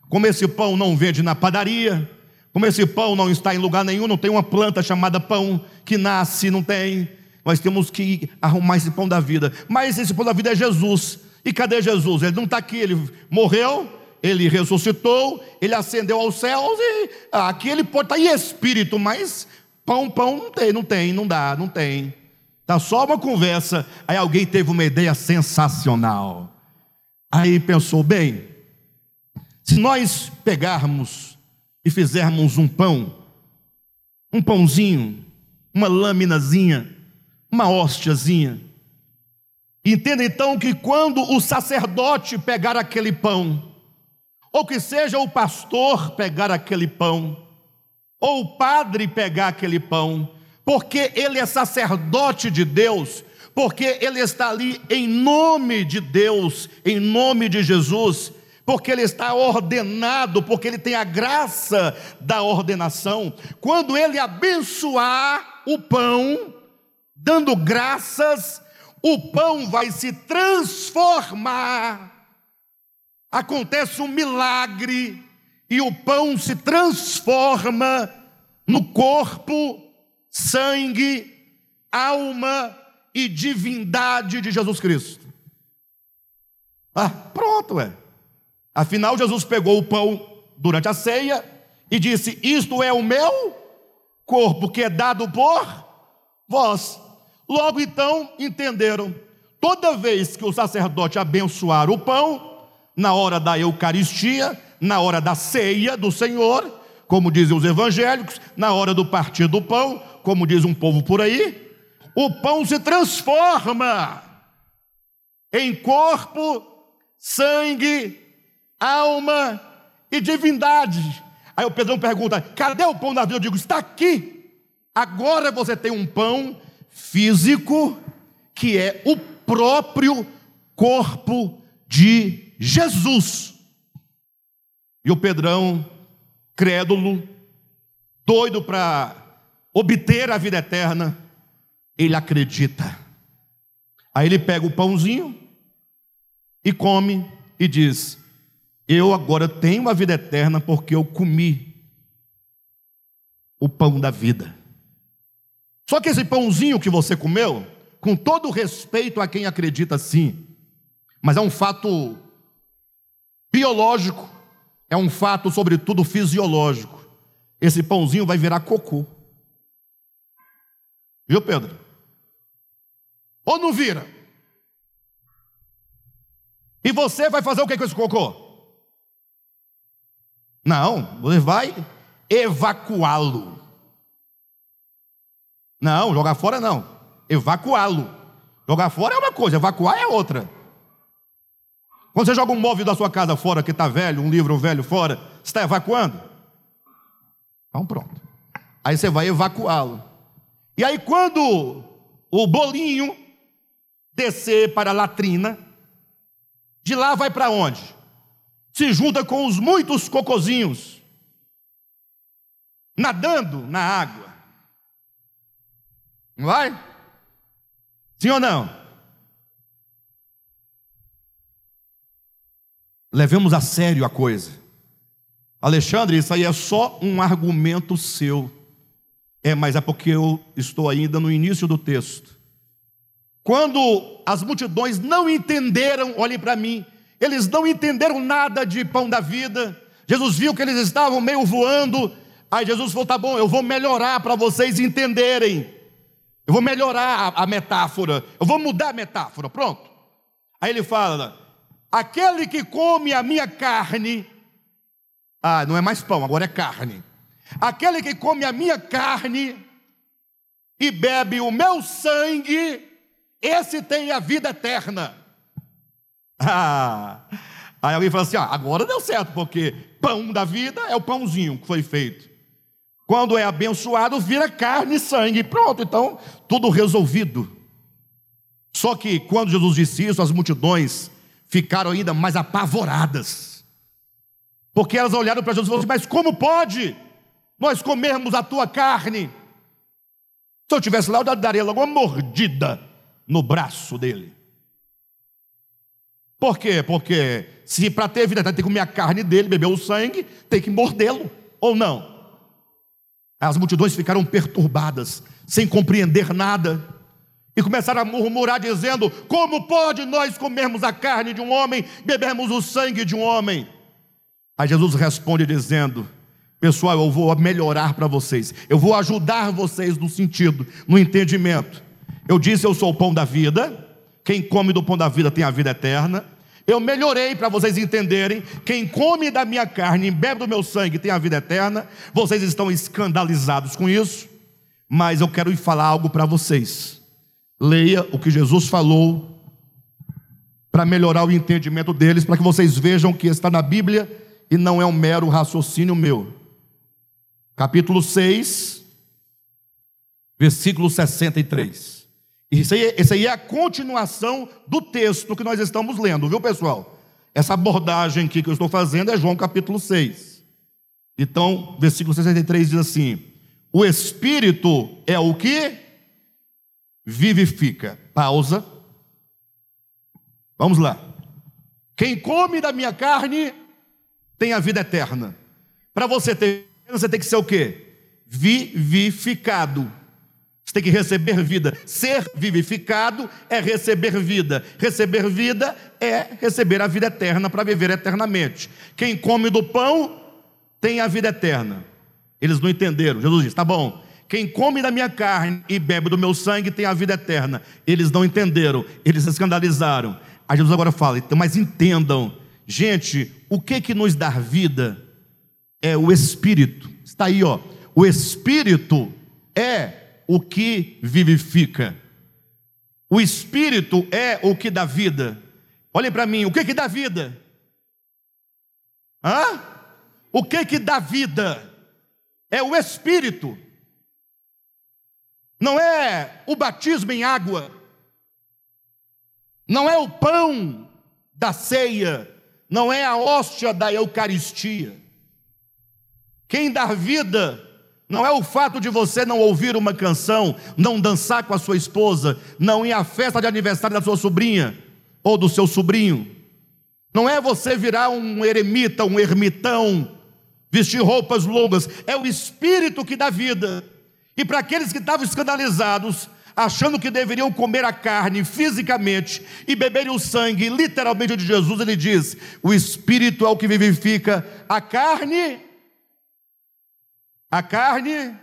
como esse pão não vende na padaria, como esse pão não está em lugar nenhum, não tem uma planta chamada pão que nasce, não tem. Nós temos que arrumar esse pão da vida. Mas esse pão da vida é Jesus. E cadê Jesus? Ele não está aqui, ele morreu, ele ressuscitou, ele ascendeu aos céus e aqui ele pode estar tá em espírito, mas pão, pão não tem, não tem, não dá, não tem. Está só uma conversa. Aí alguém teve uma ideia sensacional. Aí pensou: bem, se nós pegarmos e fizermos um pão, um pãozinho, uma lâminazinha, uma hóstiazinha. Entenda então que quando o sacerdote pegar aquele pão, ou que seja o pastor pegar aquele pão, ou o padre pegar aquele pão, porque ele é sacerdote de Deus, porque ele está ali em nome de Deus, em nome de Jesus, porque ele está ordenado, porque ele tem a graça da ordenação. Quando ele abençoar o pão, dando graças, o pão vai se transformar. Acontece um milagre e o pão se transforma no corpo, sangue, alma e divindade de Jesus Cristo. Ah, pronto, é. Afinal, Jesus pegou o pão durante a ceia e disse: Isto é o meu corpo que é dado por vós. Logo então entenderam. Toda vez que o sacerdote abençoar o pão, na hora da Eucaristia, na hora da ceia do Senhor, como dizem os evangélicos, na hora do partir do pão, como diz um povo por aí, o pão se transforma em corpo, sangue, alma e divindade. Aí o Pedrão pergunta: cadê o pão da vida? Eu digo: está aqui. Agora você tem um pão físico que é o próprio corpo de Jesus. E o Pedrão, crédulo, doido para obter a vida eterna, ele acredita. Aí ele pega o pãozinho e come e diz: Eu agora tenho a vida eterna porque eu comi o pão da vida. Só que esse pãozinho que você comeu, com todo respeito a quem acredita assim, mas é um fato biológico, é um fato, sobretudo, fisiológico. Esse pãozinho vai virar cocô. Viu, Pedro? Ou não vira? E você vai fazer o que com esse cocô? Não, você vai evacuá-lo. Não, jogar fora não. Evacuá-lo. Jogar fora é uma coisa, evacuar é outra. Quando você joga um móvel da sua casa fora que está velho, um livro velho fora, você está evacuando? Então pronto. Aí você vai evacuá-lo. E aí quando o bolinho descer para a latrina, de lá vai para onde? Se junta com os muitos cocozinhos, nadando na água. Não vai? Sim ou não? Levemos a sério a coisa. Alexandre, isso aí é só um argumento seu. É, mas é porque eu estou ainda no início do texto. Quando as multidões não entenderam, olhem para mim, eles não entenderam nada de pão da vida. Jesus viu que eles estavam meio voando. Aí Jesus falou: tá bom, eu vou melhorar para vocês entenderem. Eu vou melhorar a, metáfora. Eu vou mudar a metáfora. Pronto. Aí ele fala: aquele que come a minha carne. Ah, não é mais pão, agora é carne. Aquele que come a minha carne e bebe o meu sangue esse tem a vida eterna. Ah, aí alguém fala assim: ah, agora deu certo, porque pão da vida é o pãozinho que foi feito. Quando é abençoado, vira carne e sangue. Pronto, então, tudo resolvido. Só que quando Jesus disse isso, as multidões ficaram ainda mais apavoradas. Porque elas olharam para Jesus e falaram assim: Mas como pode nós comermos a tua carne? Se eu tivesse lá, eu daria logo uma mordida no braço dele. Por quê? Porque se para ter vida tem que comer a carne dele, beber o sangue, tem que mordê-lo, ou não? As multidões ficaram perturbadas, sem compreender nada, e começaram a murmurar, dizendo: Como pode nós comermos a carne de um homem, bebermos o sangue de um homem? Aí Jesus responde dizendo: Pessoal, eu vou melhorar para vocês, eu vou ajudar vocês no sentido, no entendimento. Eu disse: Eu sou o pão da vida. Quem come do pão da vida tem a vida eterna. Eu melhorei para vocês entenderem: quem come da minha carne e bebe do meu sangue tem a vida eterna. Vocês estão escandalizados com isso, mas eu quero falar algo para vocês. Leia o que Jesus falou para melhorar o entendimento deles, para que vocês vejam que está na Bíblia e não é um mero raciocínio meu. Capítulo 6, versículo 63. Isso aí, isso aí é a continuação do texto que nós estamos lendo, viu pessoal? Essa abordagem aqui que eu estou fazendo é João capítulo 6. Então, versículo 63 diz assim: O Espírito é o que vivifica. Pausa. Vamos lá. Quem come da minha carne tem a vida eterna. Para você ter, você tem que ser o quê? Vivificado. Você tem que receber vida. Ser vivificado é receber vida. Receber vida é receber a vida eterna para viver eternamente. Quem come do pão tem a vida eterna. Eles não entenderam. Jesus disse: tá bom, quem come da minha carne e bebe do meu sangue tem a vida eterna. Eles não entenderam, eles se escandalizaram. Aí Jesus agora fala: então, mas entendam, gente, o que que nos dá vida é o Espírito. Está aí, ó. O Espírito é o que vivifica. O Espírito é o que dá vida. Olhem para mim, o que que dá vida? Hã? O que que dá vida? É o Espírito. Não é o batismo em água. Não é o pão da ceia. Não é a hóstia da Eucaristia. Quem dá vida não é o fato de você não ouvir uma canção, não dançar com a sua esposa, não ir à festa de aniversário da sua sobrinha ou do seu sobrinho. Não é você virar um eremita, um ermitão, vestir roupas longas. É o Espírito que dá vida. E para aqueles que estavam escandalizados, achando que deveriam comer a carne fisicamente e beberem o sangue literalmente de Jesus, ele diz: o Espírito é o que vivifica a carne a carne,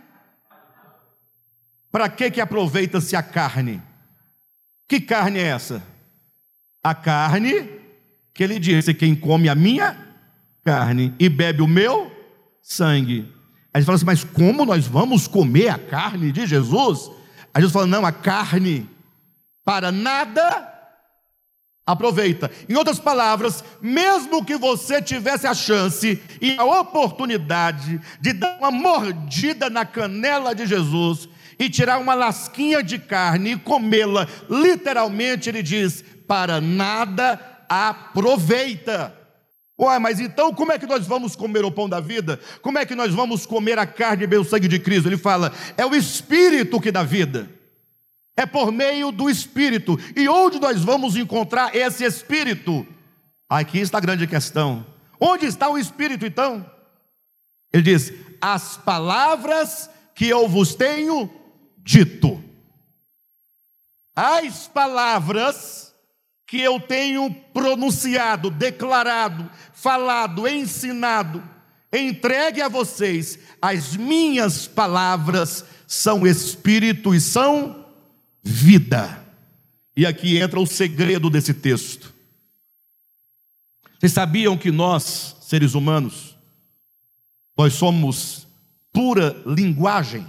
para que que aproveita-se a carne? Que carne é essa? A carne que ele disse: quem come a minha carne e bebe o meu sangue. Aí gente fala assim, mas como nós vamos comer a carne de Jesus? Aí Jesus fala: não, a carne para nada Aproveita. Em outras palavras, mesmo que você tivesse a chance e a oportunidade de dar uma mordida na canela de Jesus e tirar uma lasquinha de carne e comê-la, literalmente ele diz: para nada aproveita. Ué, mas então como é que nós vamos comer o pão da vida? Como é que nós vamos comer a carne e beber o sangue de Cristo? Ele fala: é o Espírito que dá vida é por meio do Espírito. E onde nós vamos encontrar esse Espírito? Aqui está a grande questão. Onde está o Espírito então? Ele diz: As palavras que eu vos tenho dito. As palavras que eu tenho pronunciado, declarado, falado, ensinado, entregue a vocês, as minhas palavras são espírito e são vida. E aqui entra o segredo desse texto. Vocês sabiam que nós, seres humanos, nós somos pura linguagem?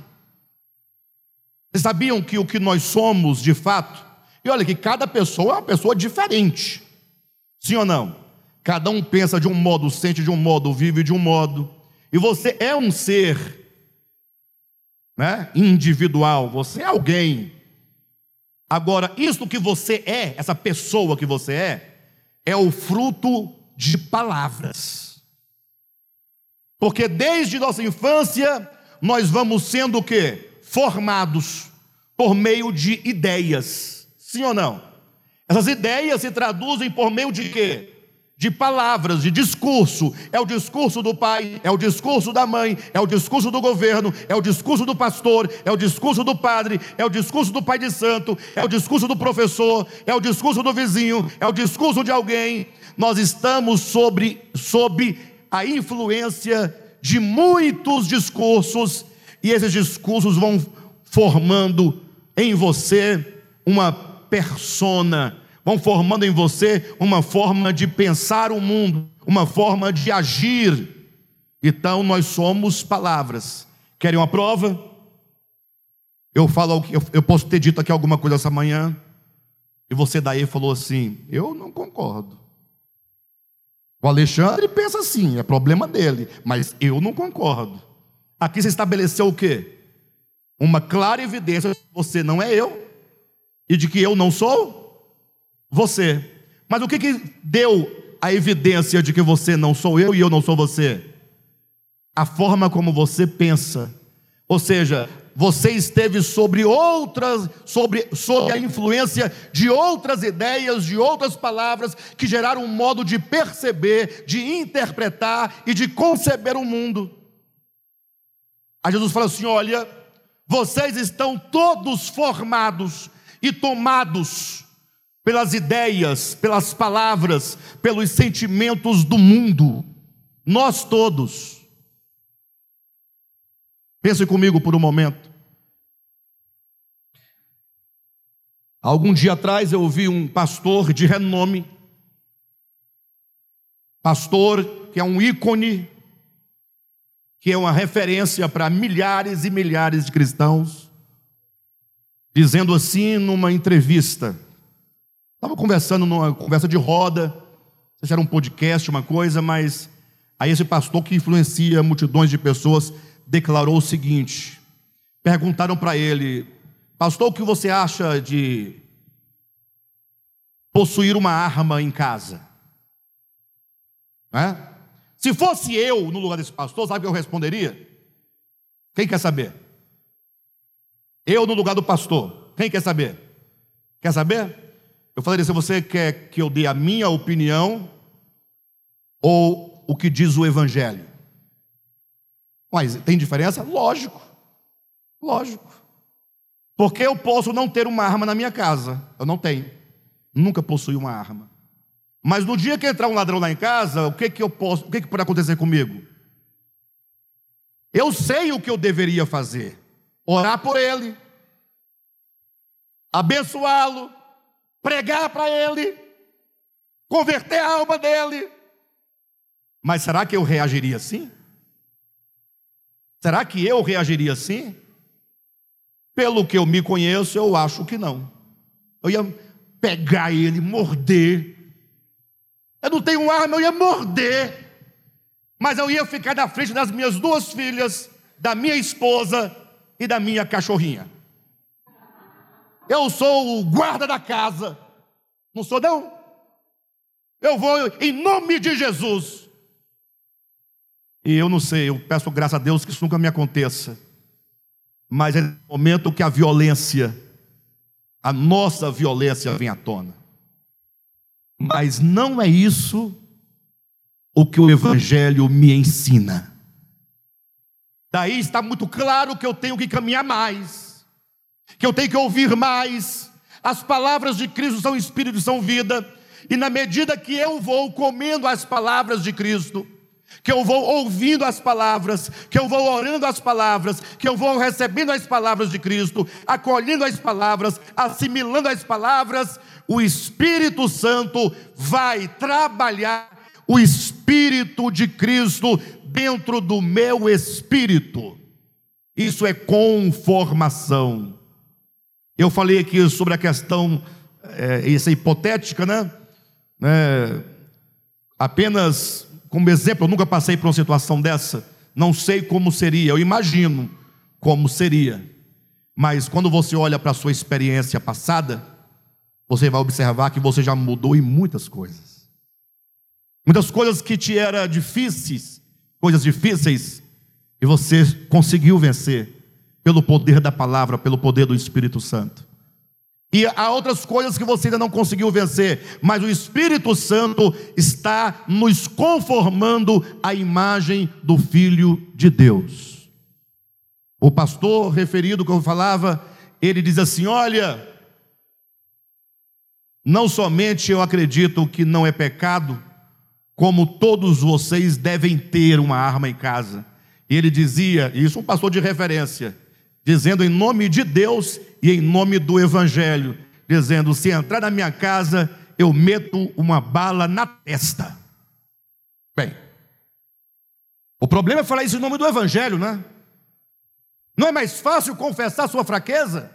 Vocês sabiam que o que nós somos de fato, e olha que cada pessoa é uma pessoa diferente, sim ou não? Cada um pensa de um modo, sente de um modo, vive de um modo, e você é um ser né, individual, você é alguém Agora, isso que você é, essa pessoa que você é, é o fruto de palavras. Porque desde nossa infância nós vamos sendo o quê? Formados por meio de ideias. Sim ou não? Essas ideias se traduzem por meio de quê? De palavras, de discurso. É o discurso do pai, é o discurso da mãe, é o discurso do governo, é o discurso do pastor, é o discurso do padre, é o discurso do pai de santo, é o discurso do professor, é o discurso do vizinho, é o discurso de alguém. Nós estamos sobre, sob a influência de muitos discursos e esses discursos vão formando em você uma persona vão formando em você uma forma de pensar o mundo, uma forma de agir. Então nós somos palavras. Querem uma prova? Eu falo, eu posso ter dito aqui alguma coisa essa manhã, e você daí falou assim: eu não concordo. O Alexandre pensa assim, é problema dele, mas eu não concordo. Aqui você estabeleceu o quê? Uma clara evidência de que você não é eu e de que eu não sou você. Mas o que, que deu a evidência de que você não sou eu e eu não sou você? A forma como você pensa. Ou seja, você esteve sobre outras, sobre, sobre a influência de outras ideias, de outras palavras que geraram um modo de perceber, de interpretar e de conceber o mundo. Aí Jesus fala assim: olha, vocês estão todos formados e tomados pelas ideias, pelas palavras, pelos sentimentos do mundo. Nós todos. Pense comigo por um momento. Algum dia atrás eu ouvi um pastor de renome, pastor que é um ícone, que é uma referência para milhares e milhares de cristãos, dizendo assim numa entrevista. Estava conversando numa conversa de roda, se era um podcast, uma coisa, mas aí esse pastor que influencia multidões de pessoas declarou o seguinte: perguntaram para ele, pastor, o que você acha de possuir uma arma em casa? É? Se fosse eu no lugar desse pastor, sabe o que eu responderia? Quem quer saber? Eu no lugar do pastor, quem quer saber? Quer saber? Eu falaria: se você quer que eu dê a minha opinião ou o que diz o Evangelho. Mas tem diferença? Lógico. Lógico. Porque eu posso não ter uma arma na minha casa. Eu não tenho. Nunca possui uma arma. Mas no dia que entrar um ladrão lá em casa, o que que eu posso, o que que pode acontecer comigo? Eu sei o que eu deveria fazer. Orar por ele. Abençoá-lo. Pregar para ele. Converter a alma dele. Mas será que eu reagiria assim? Será que eu reagiria assim? Pelo que eu me conheço, eu acho que não. Eu ia pegar ele, morder. Eu não tenho arma, eu ia morder. Mas eu ia ficar na frente das minhas duas filhas, da minha esposa e da minha cachorrinha. Eu sou o guarda da casa. Não sou, não? Eu vou em nome de Jesus. E eu não sei, eu peço graças a Deus que isso nunca me aconteça. Mas é no momento que a violência, a nossa violência vem à tona. Mas não é isso o que o Evangelho me ensina. Daí está muito claro que eu tenho que caminhar mais, que eu tenho que ouvir mais. As palavras de Cristo são espírito e são vida, e na medida que eu vou comendo as palavras de Cristo, que eu vou ouvindo as palavras, que eu vou orando as palavras, que eu vou recebendo as palavras de Cristo, acolhendo as palavras, assimilando as palavras, o Espírito Santo vai trabalhar o Espírito de Cristo dentro do meu espírito. Isso é conformação. Eu falei aqui sobre a questão, é, essa hipotética, né? É, apenas como exemplo, eu nunca passei por uma situação dessa, não sei como seria, eu imagino como seria. Mas quando você olha para a sua experiência passada, você vai observar que você já mudou em muitas coisas. Muitas coisas que te eram difíceis, coisas difíceis, e você conseguiu vencer pelo poder da palavra, pelo poder do Espírito Santo. E há outras coisas que você ainda não conseguiu vencer, mas o Espírito Santo está nos conformando à imagem do Filho de Deus. O pastor referido que eu falava, ele diz assim: Olha, não somente eu acredito que não é pecado, como todos vocês devem ter uma arma em casa. E ele dizia, isso é um pastor de referência, dizendo em nome de Deus e em nome do Evangelho, dizendo: se entrar na minha casa, eu meto uma bala na testa. Bem, o problema é falar isso em nome do Evangelho, né? Não é mais fácil confessar sua fraqueza?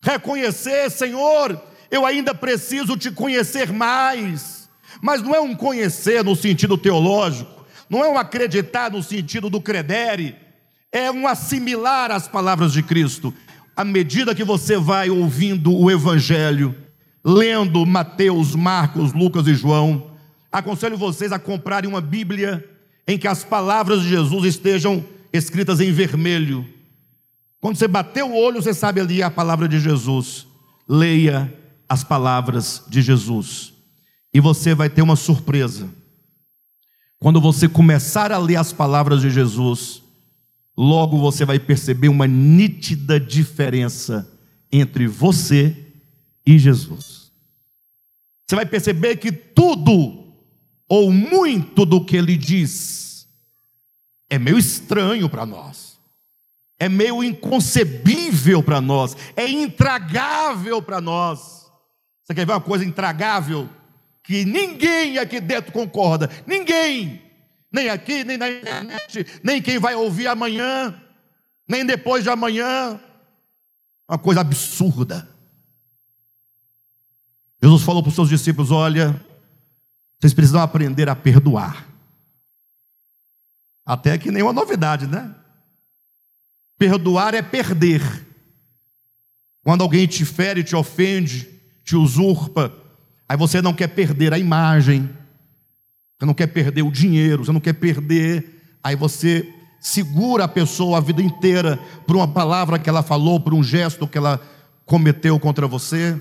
Reconhecer, Senhor, eu ainda preciso te conhecer mais. Mas não é um conhecer no sentido teológico, não é um acreditar no sentido do credere, é um assimilar as palavras de Cristo. À medida que você vai ouvindo o Evangelho, lendo Mateus, Marcos, Lucas e João, aconselho vocês a comprarem uma Bíblia em que as palavras de Jesus estejam escritas em vermelho. Quando você bater o olho, você sabe ali a palavra de Jesus. Leia as palavras de Jesus. E você vai ter uma surpresa. Quando você começar a ler as palavras de Jesus, logo você vai perceber uma nítida diferença entre você e Jesus. Você vai perceber que tudo ou muito do que ele diz é meio estranho para nós, é meio inconcebível para nós, é intragável para nós. Você quer ver uma coisa intragável? Que ninguém aqui dentro concorda, ninguém, nem aqui, nem na internet, nem quem vai ouvir amanhã, nem depois de amanhã. Uma coisa absurda. Jesus falou para os seus discípulos: Olha, vocês precisam aprender a perdoar. Até que nenhuma novidade, né? Perdoar é perder. Quando alguém te fere, te ofende, te usurpa, aí você não quer perder a imagem, você não quer perder o dinheiro, você não quer perder, aí você segura a pessoa a vida inteira por uma palavra que ela falou, por um gesto que ela cometeu contra você.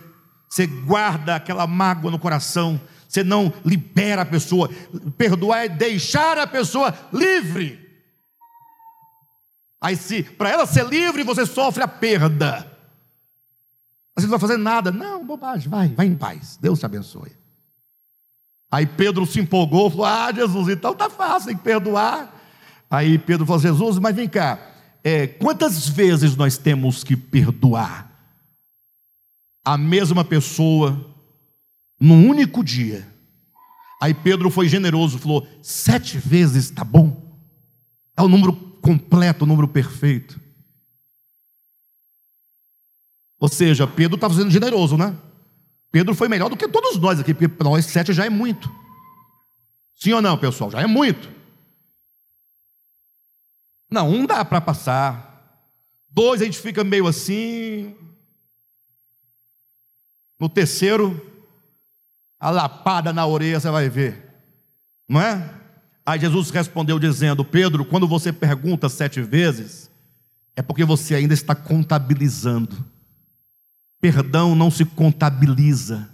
Você guarda aquela mágoa no coração, você não libera a pessoa. Perdoar é deixar a pessoa livre. Aí, se para ela ser livre, você sofre a perda. Você não vai fazer nada. Não, bobagem, vai, vai em paz. Deus te abençoe. Aí Pedro se empolgou, falou: Ah, Jesus, então tá fácil, tem que perdoar. Aí Pedro falou: Jesus, mas vem cá, é, quantas vezes nós temos que perdoar a mesma pessoa num único dia? Aí Pedro foi generoso, falou: sete vezes está bom. É o número completo, o número perfeito. Ou seja, Pedro estava sendo generoso, né? Pedro foi melhor do que todos nós aqui, porque para nós sete já é muito. Sim ou não, pessoal? Já é muito. Não, um dá para passar. Dois a gente fica meio assim. No terceiro, a lapada na orelha você vai ver. Não é? Aí Jesus respondeu dizendo: Pedro, quando você pergunta sete vezes, é porque você ainda está contabilizando. Perdão não se contabiliza.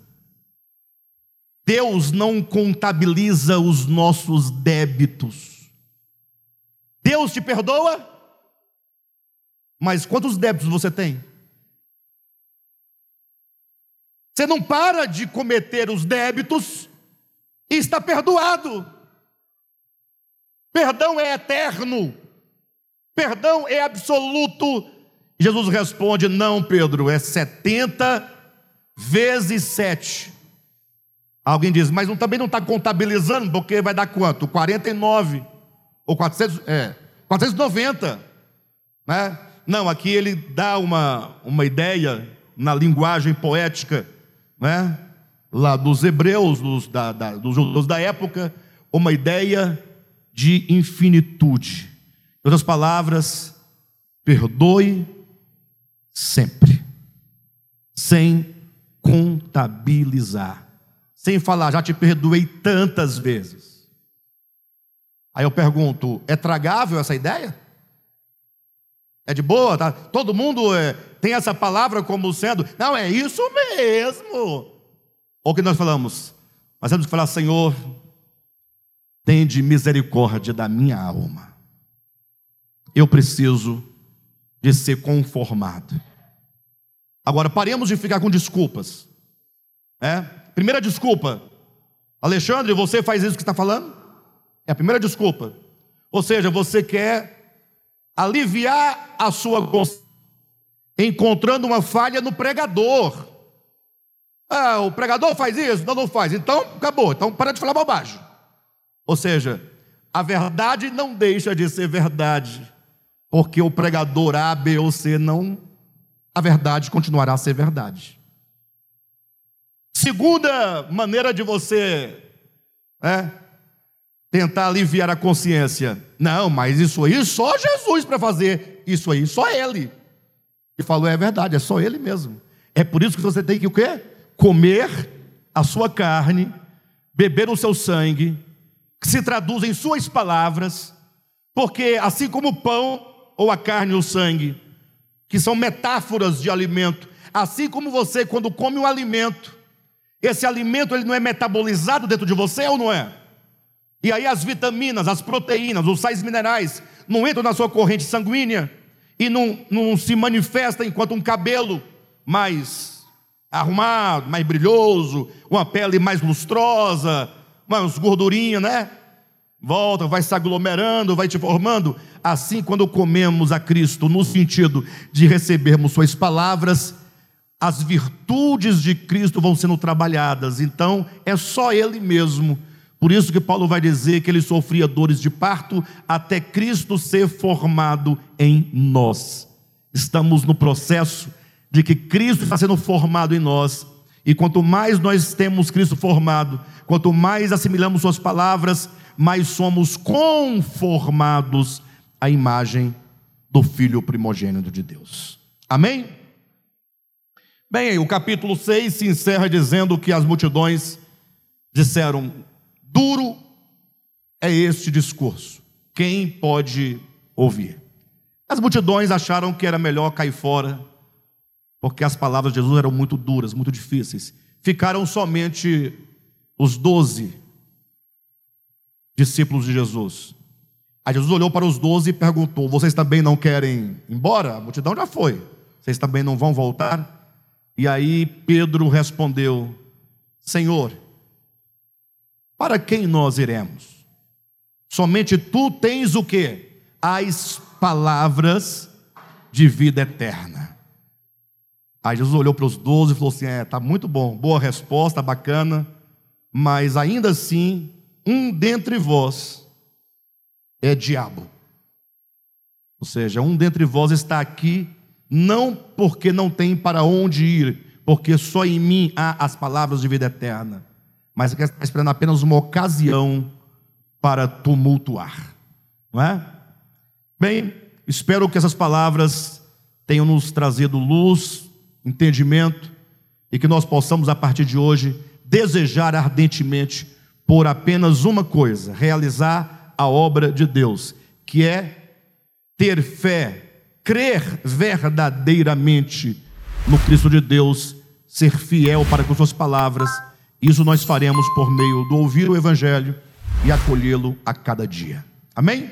Deus não contabiliza os nossos débitos. Deus te perdoa, mas quantos débitos você tem? Você não para de cometer os débitos e está perdoado. Perdão é eterno, perdão é absoluto. Jesus responde: Não, Pedro, é 70 vezes 7. Alguém diz, mas também não está contabilizando, porque vai dar quanto? 49 ou 400, é, 490, né? Não, aqui ele dá uma, uma ideia na linguagem poética, né? Lá dos hebreus, dos, da, da, dos judeus da época, uma ideia de infinitude. Em outras palavras, perdoe sempre, sem contabilizar, sem falar, já te perdoei tantas vezes. Aí eu pergunto: é tragável essa ideia? É de boa? Tá? Todo mundo é, tem essa palavra como sendo, não, é isso mesmo. Ou que nós falamos, mas temos que falar, Senhor, tende misericórdia da minha alma. Eu preciso de ser conformado. Agora, paremos de ficar com desculpas. É? Primeira desculpa, Alexandre, você faz isso que está falando? É a primeira desculpa. Ou seja, você quer aliviar a sua consciência encontrando uma falha no pregador. Ah, o pregador faz isso? Não, não faz. Então, acabou. Então, para de falar bobagem. Ou seja, a verdade não deixa de ser verdade, porque o pregador A, B ou C não, a verdade continuará a ser verdade. Segunda maneira de você é, tentar aliviar a consciência. Não, mas isso aí só Jesus para fazer. Isso aí só ele. E falou, é verdade, é só ele mesmo. É por isso que você tem que o quê? Comer a sua carne, beber o seu sangue, que se traduz em suas palavras, porque assim como o pão, ou a carne, ou o sangue, que são metáforas de alimento, assim como você, quando come um alimento, esse alimento ele não é metabolizado dentro de você ou não é? E aí as vitaminas, as proteínas, os sais minerais não entram na sua corrente sanguínea e não, não se manifesta enquanto um cabelo mais arrumado, mais brilhoso, uma pele mais lustrosa, umas gordurinhas, né? Volta, vai se aglomerando, vai te formando. Assim, quando comemos a Cristo, no sentido de recebermos Suas palavras, as virtudes de Cristo vão sendo trabalhadas. Então, é só Ele mesmo. Por isso que Paulo vai dizer que ele sofria dores de parto até Cristo ser formado em nós. Estamos no processo de que Cristo está sendo formado em nós. E quanto mais nós temos Cristo formado, quanto mais assimilamos Suas palavras, mais somos conformados à imagem do Filho primogênito de Deus. Amém? Bem, o capítulo 6 se encerra dizendo que as multidões disseram: duro é este discurso, quem pode ouvir? As multidões acharam que era melhor cair fora, porque as palavras de Jesus eram muito duras, muito difíceis. Ficaram somente os doze discípulos de Jesus. Aí Jesus olhou para os doze e perguntou: Vocês também não querem ir embora? A multidão já foi. Vocês também não vão voltar? E aí Pedro respondeu: Senhor, para quem nós iremos? Somente tu tens o que? As palavras de vida eterna. Aí Jesus olhou para os doze e falou assim: É, tá muito bom, boa resposta, bacana, mas ainda assim um dentre vós é diabo. Ou seja, um dentre vós está aqui não porque não tem para onde ir, porque só em mim há as palavras de vida eterna, mas que está esperando apenas uma ocasião para tumultuar, não é? Bem, espero que essas palavras tenham nos trazido luz, entendimento e que nós possamos a partir de hoje desejar ardentemente por apenas uma coisa: realizar a obra de Deus, que é ter fé, crer verdadeiramente no Cristo de Deus, ser fiel para com Suas palavras. Isso nós faremos por meio do ouvir o Evangelho e acolhê-lo a cada dia. Amém?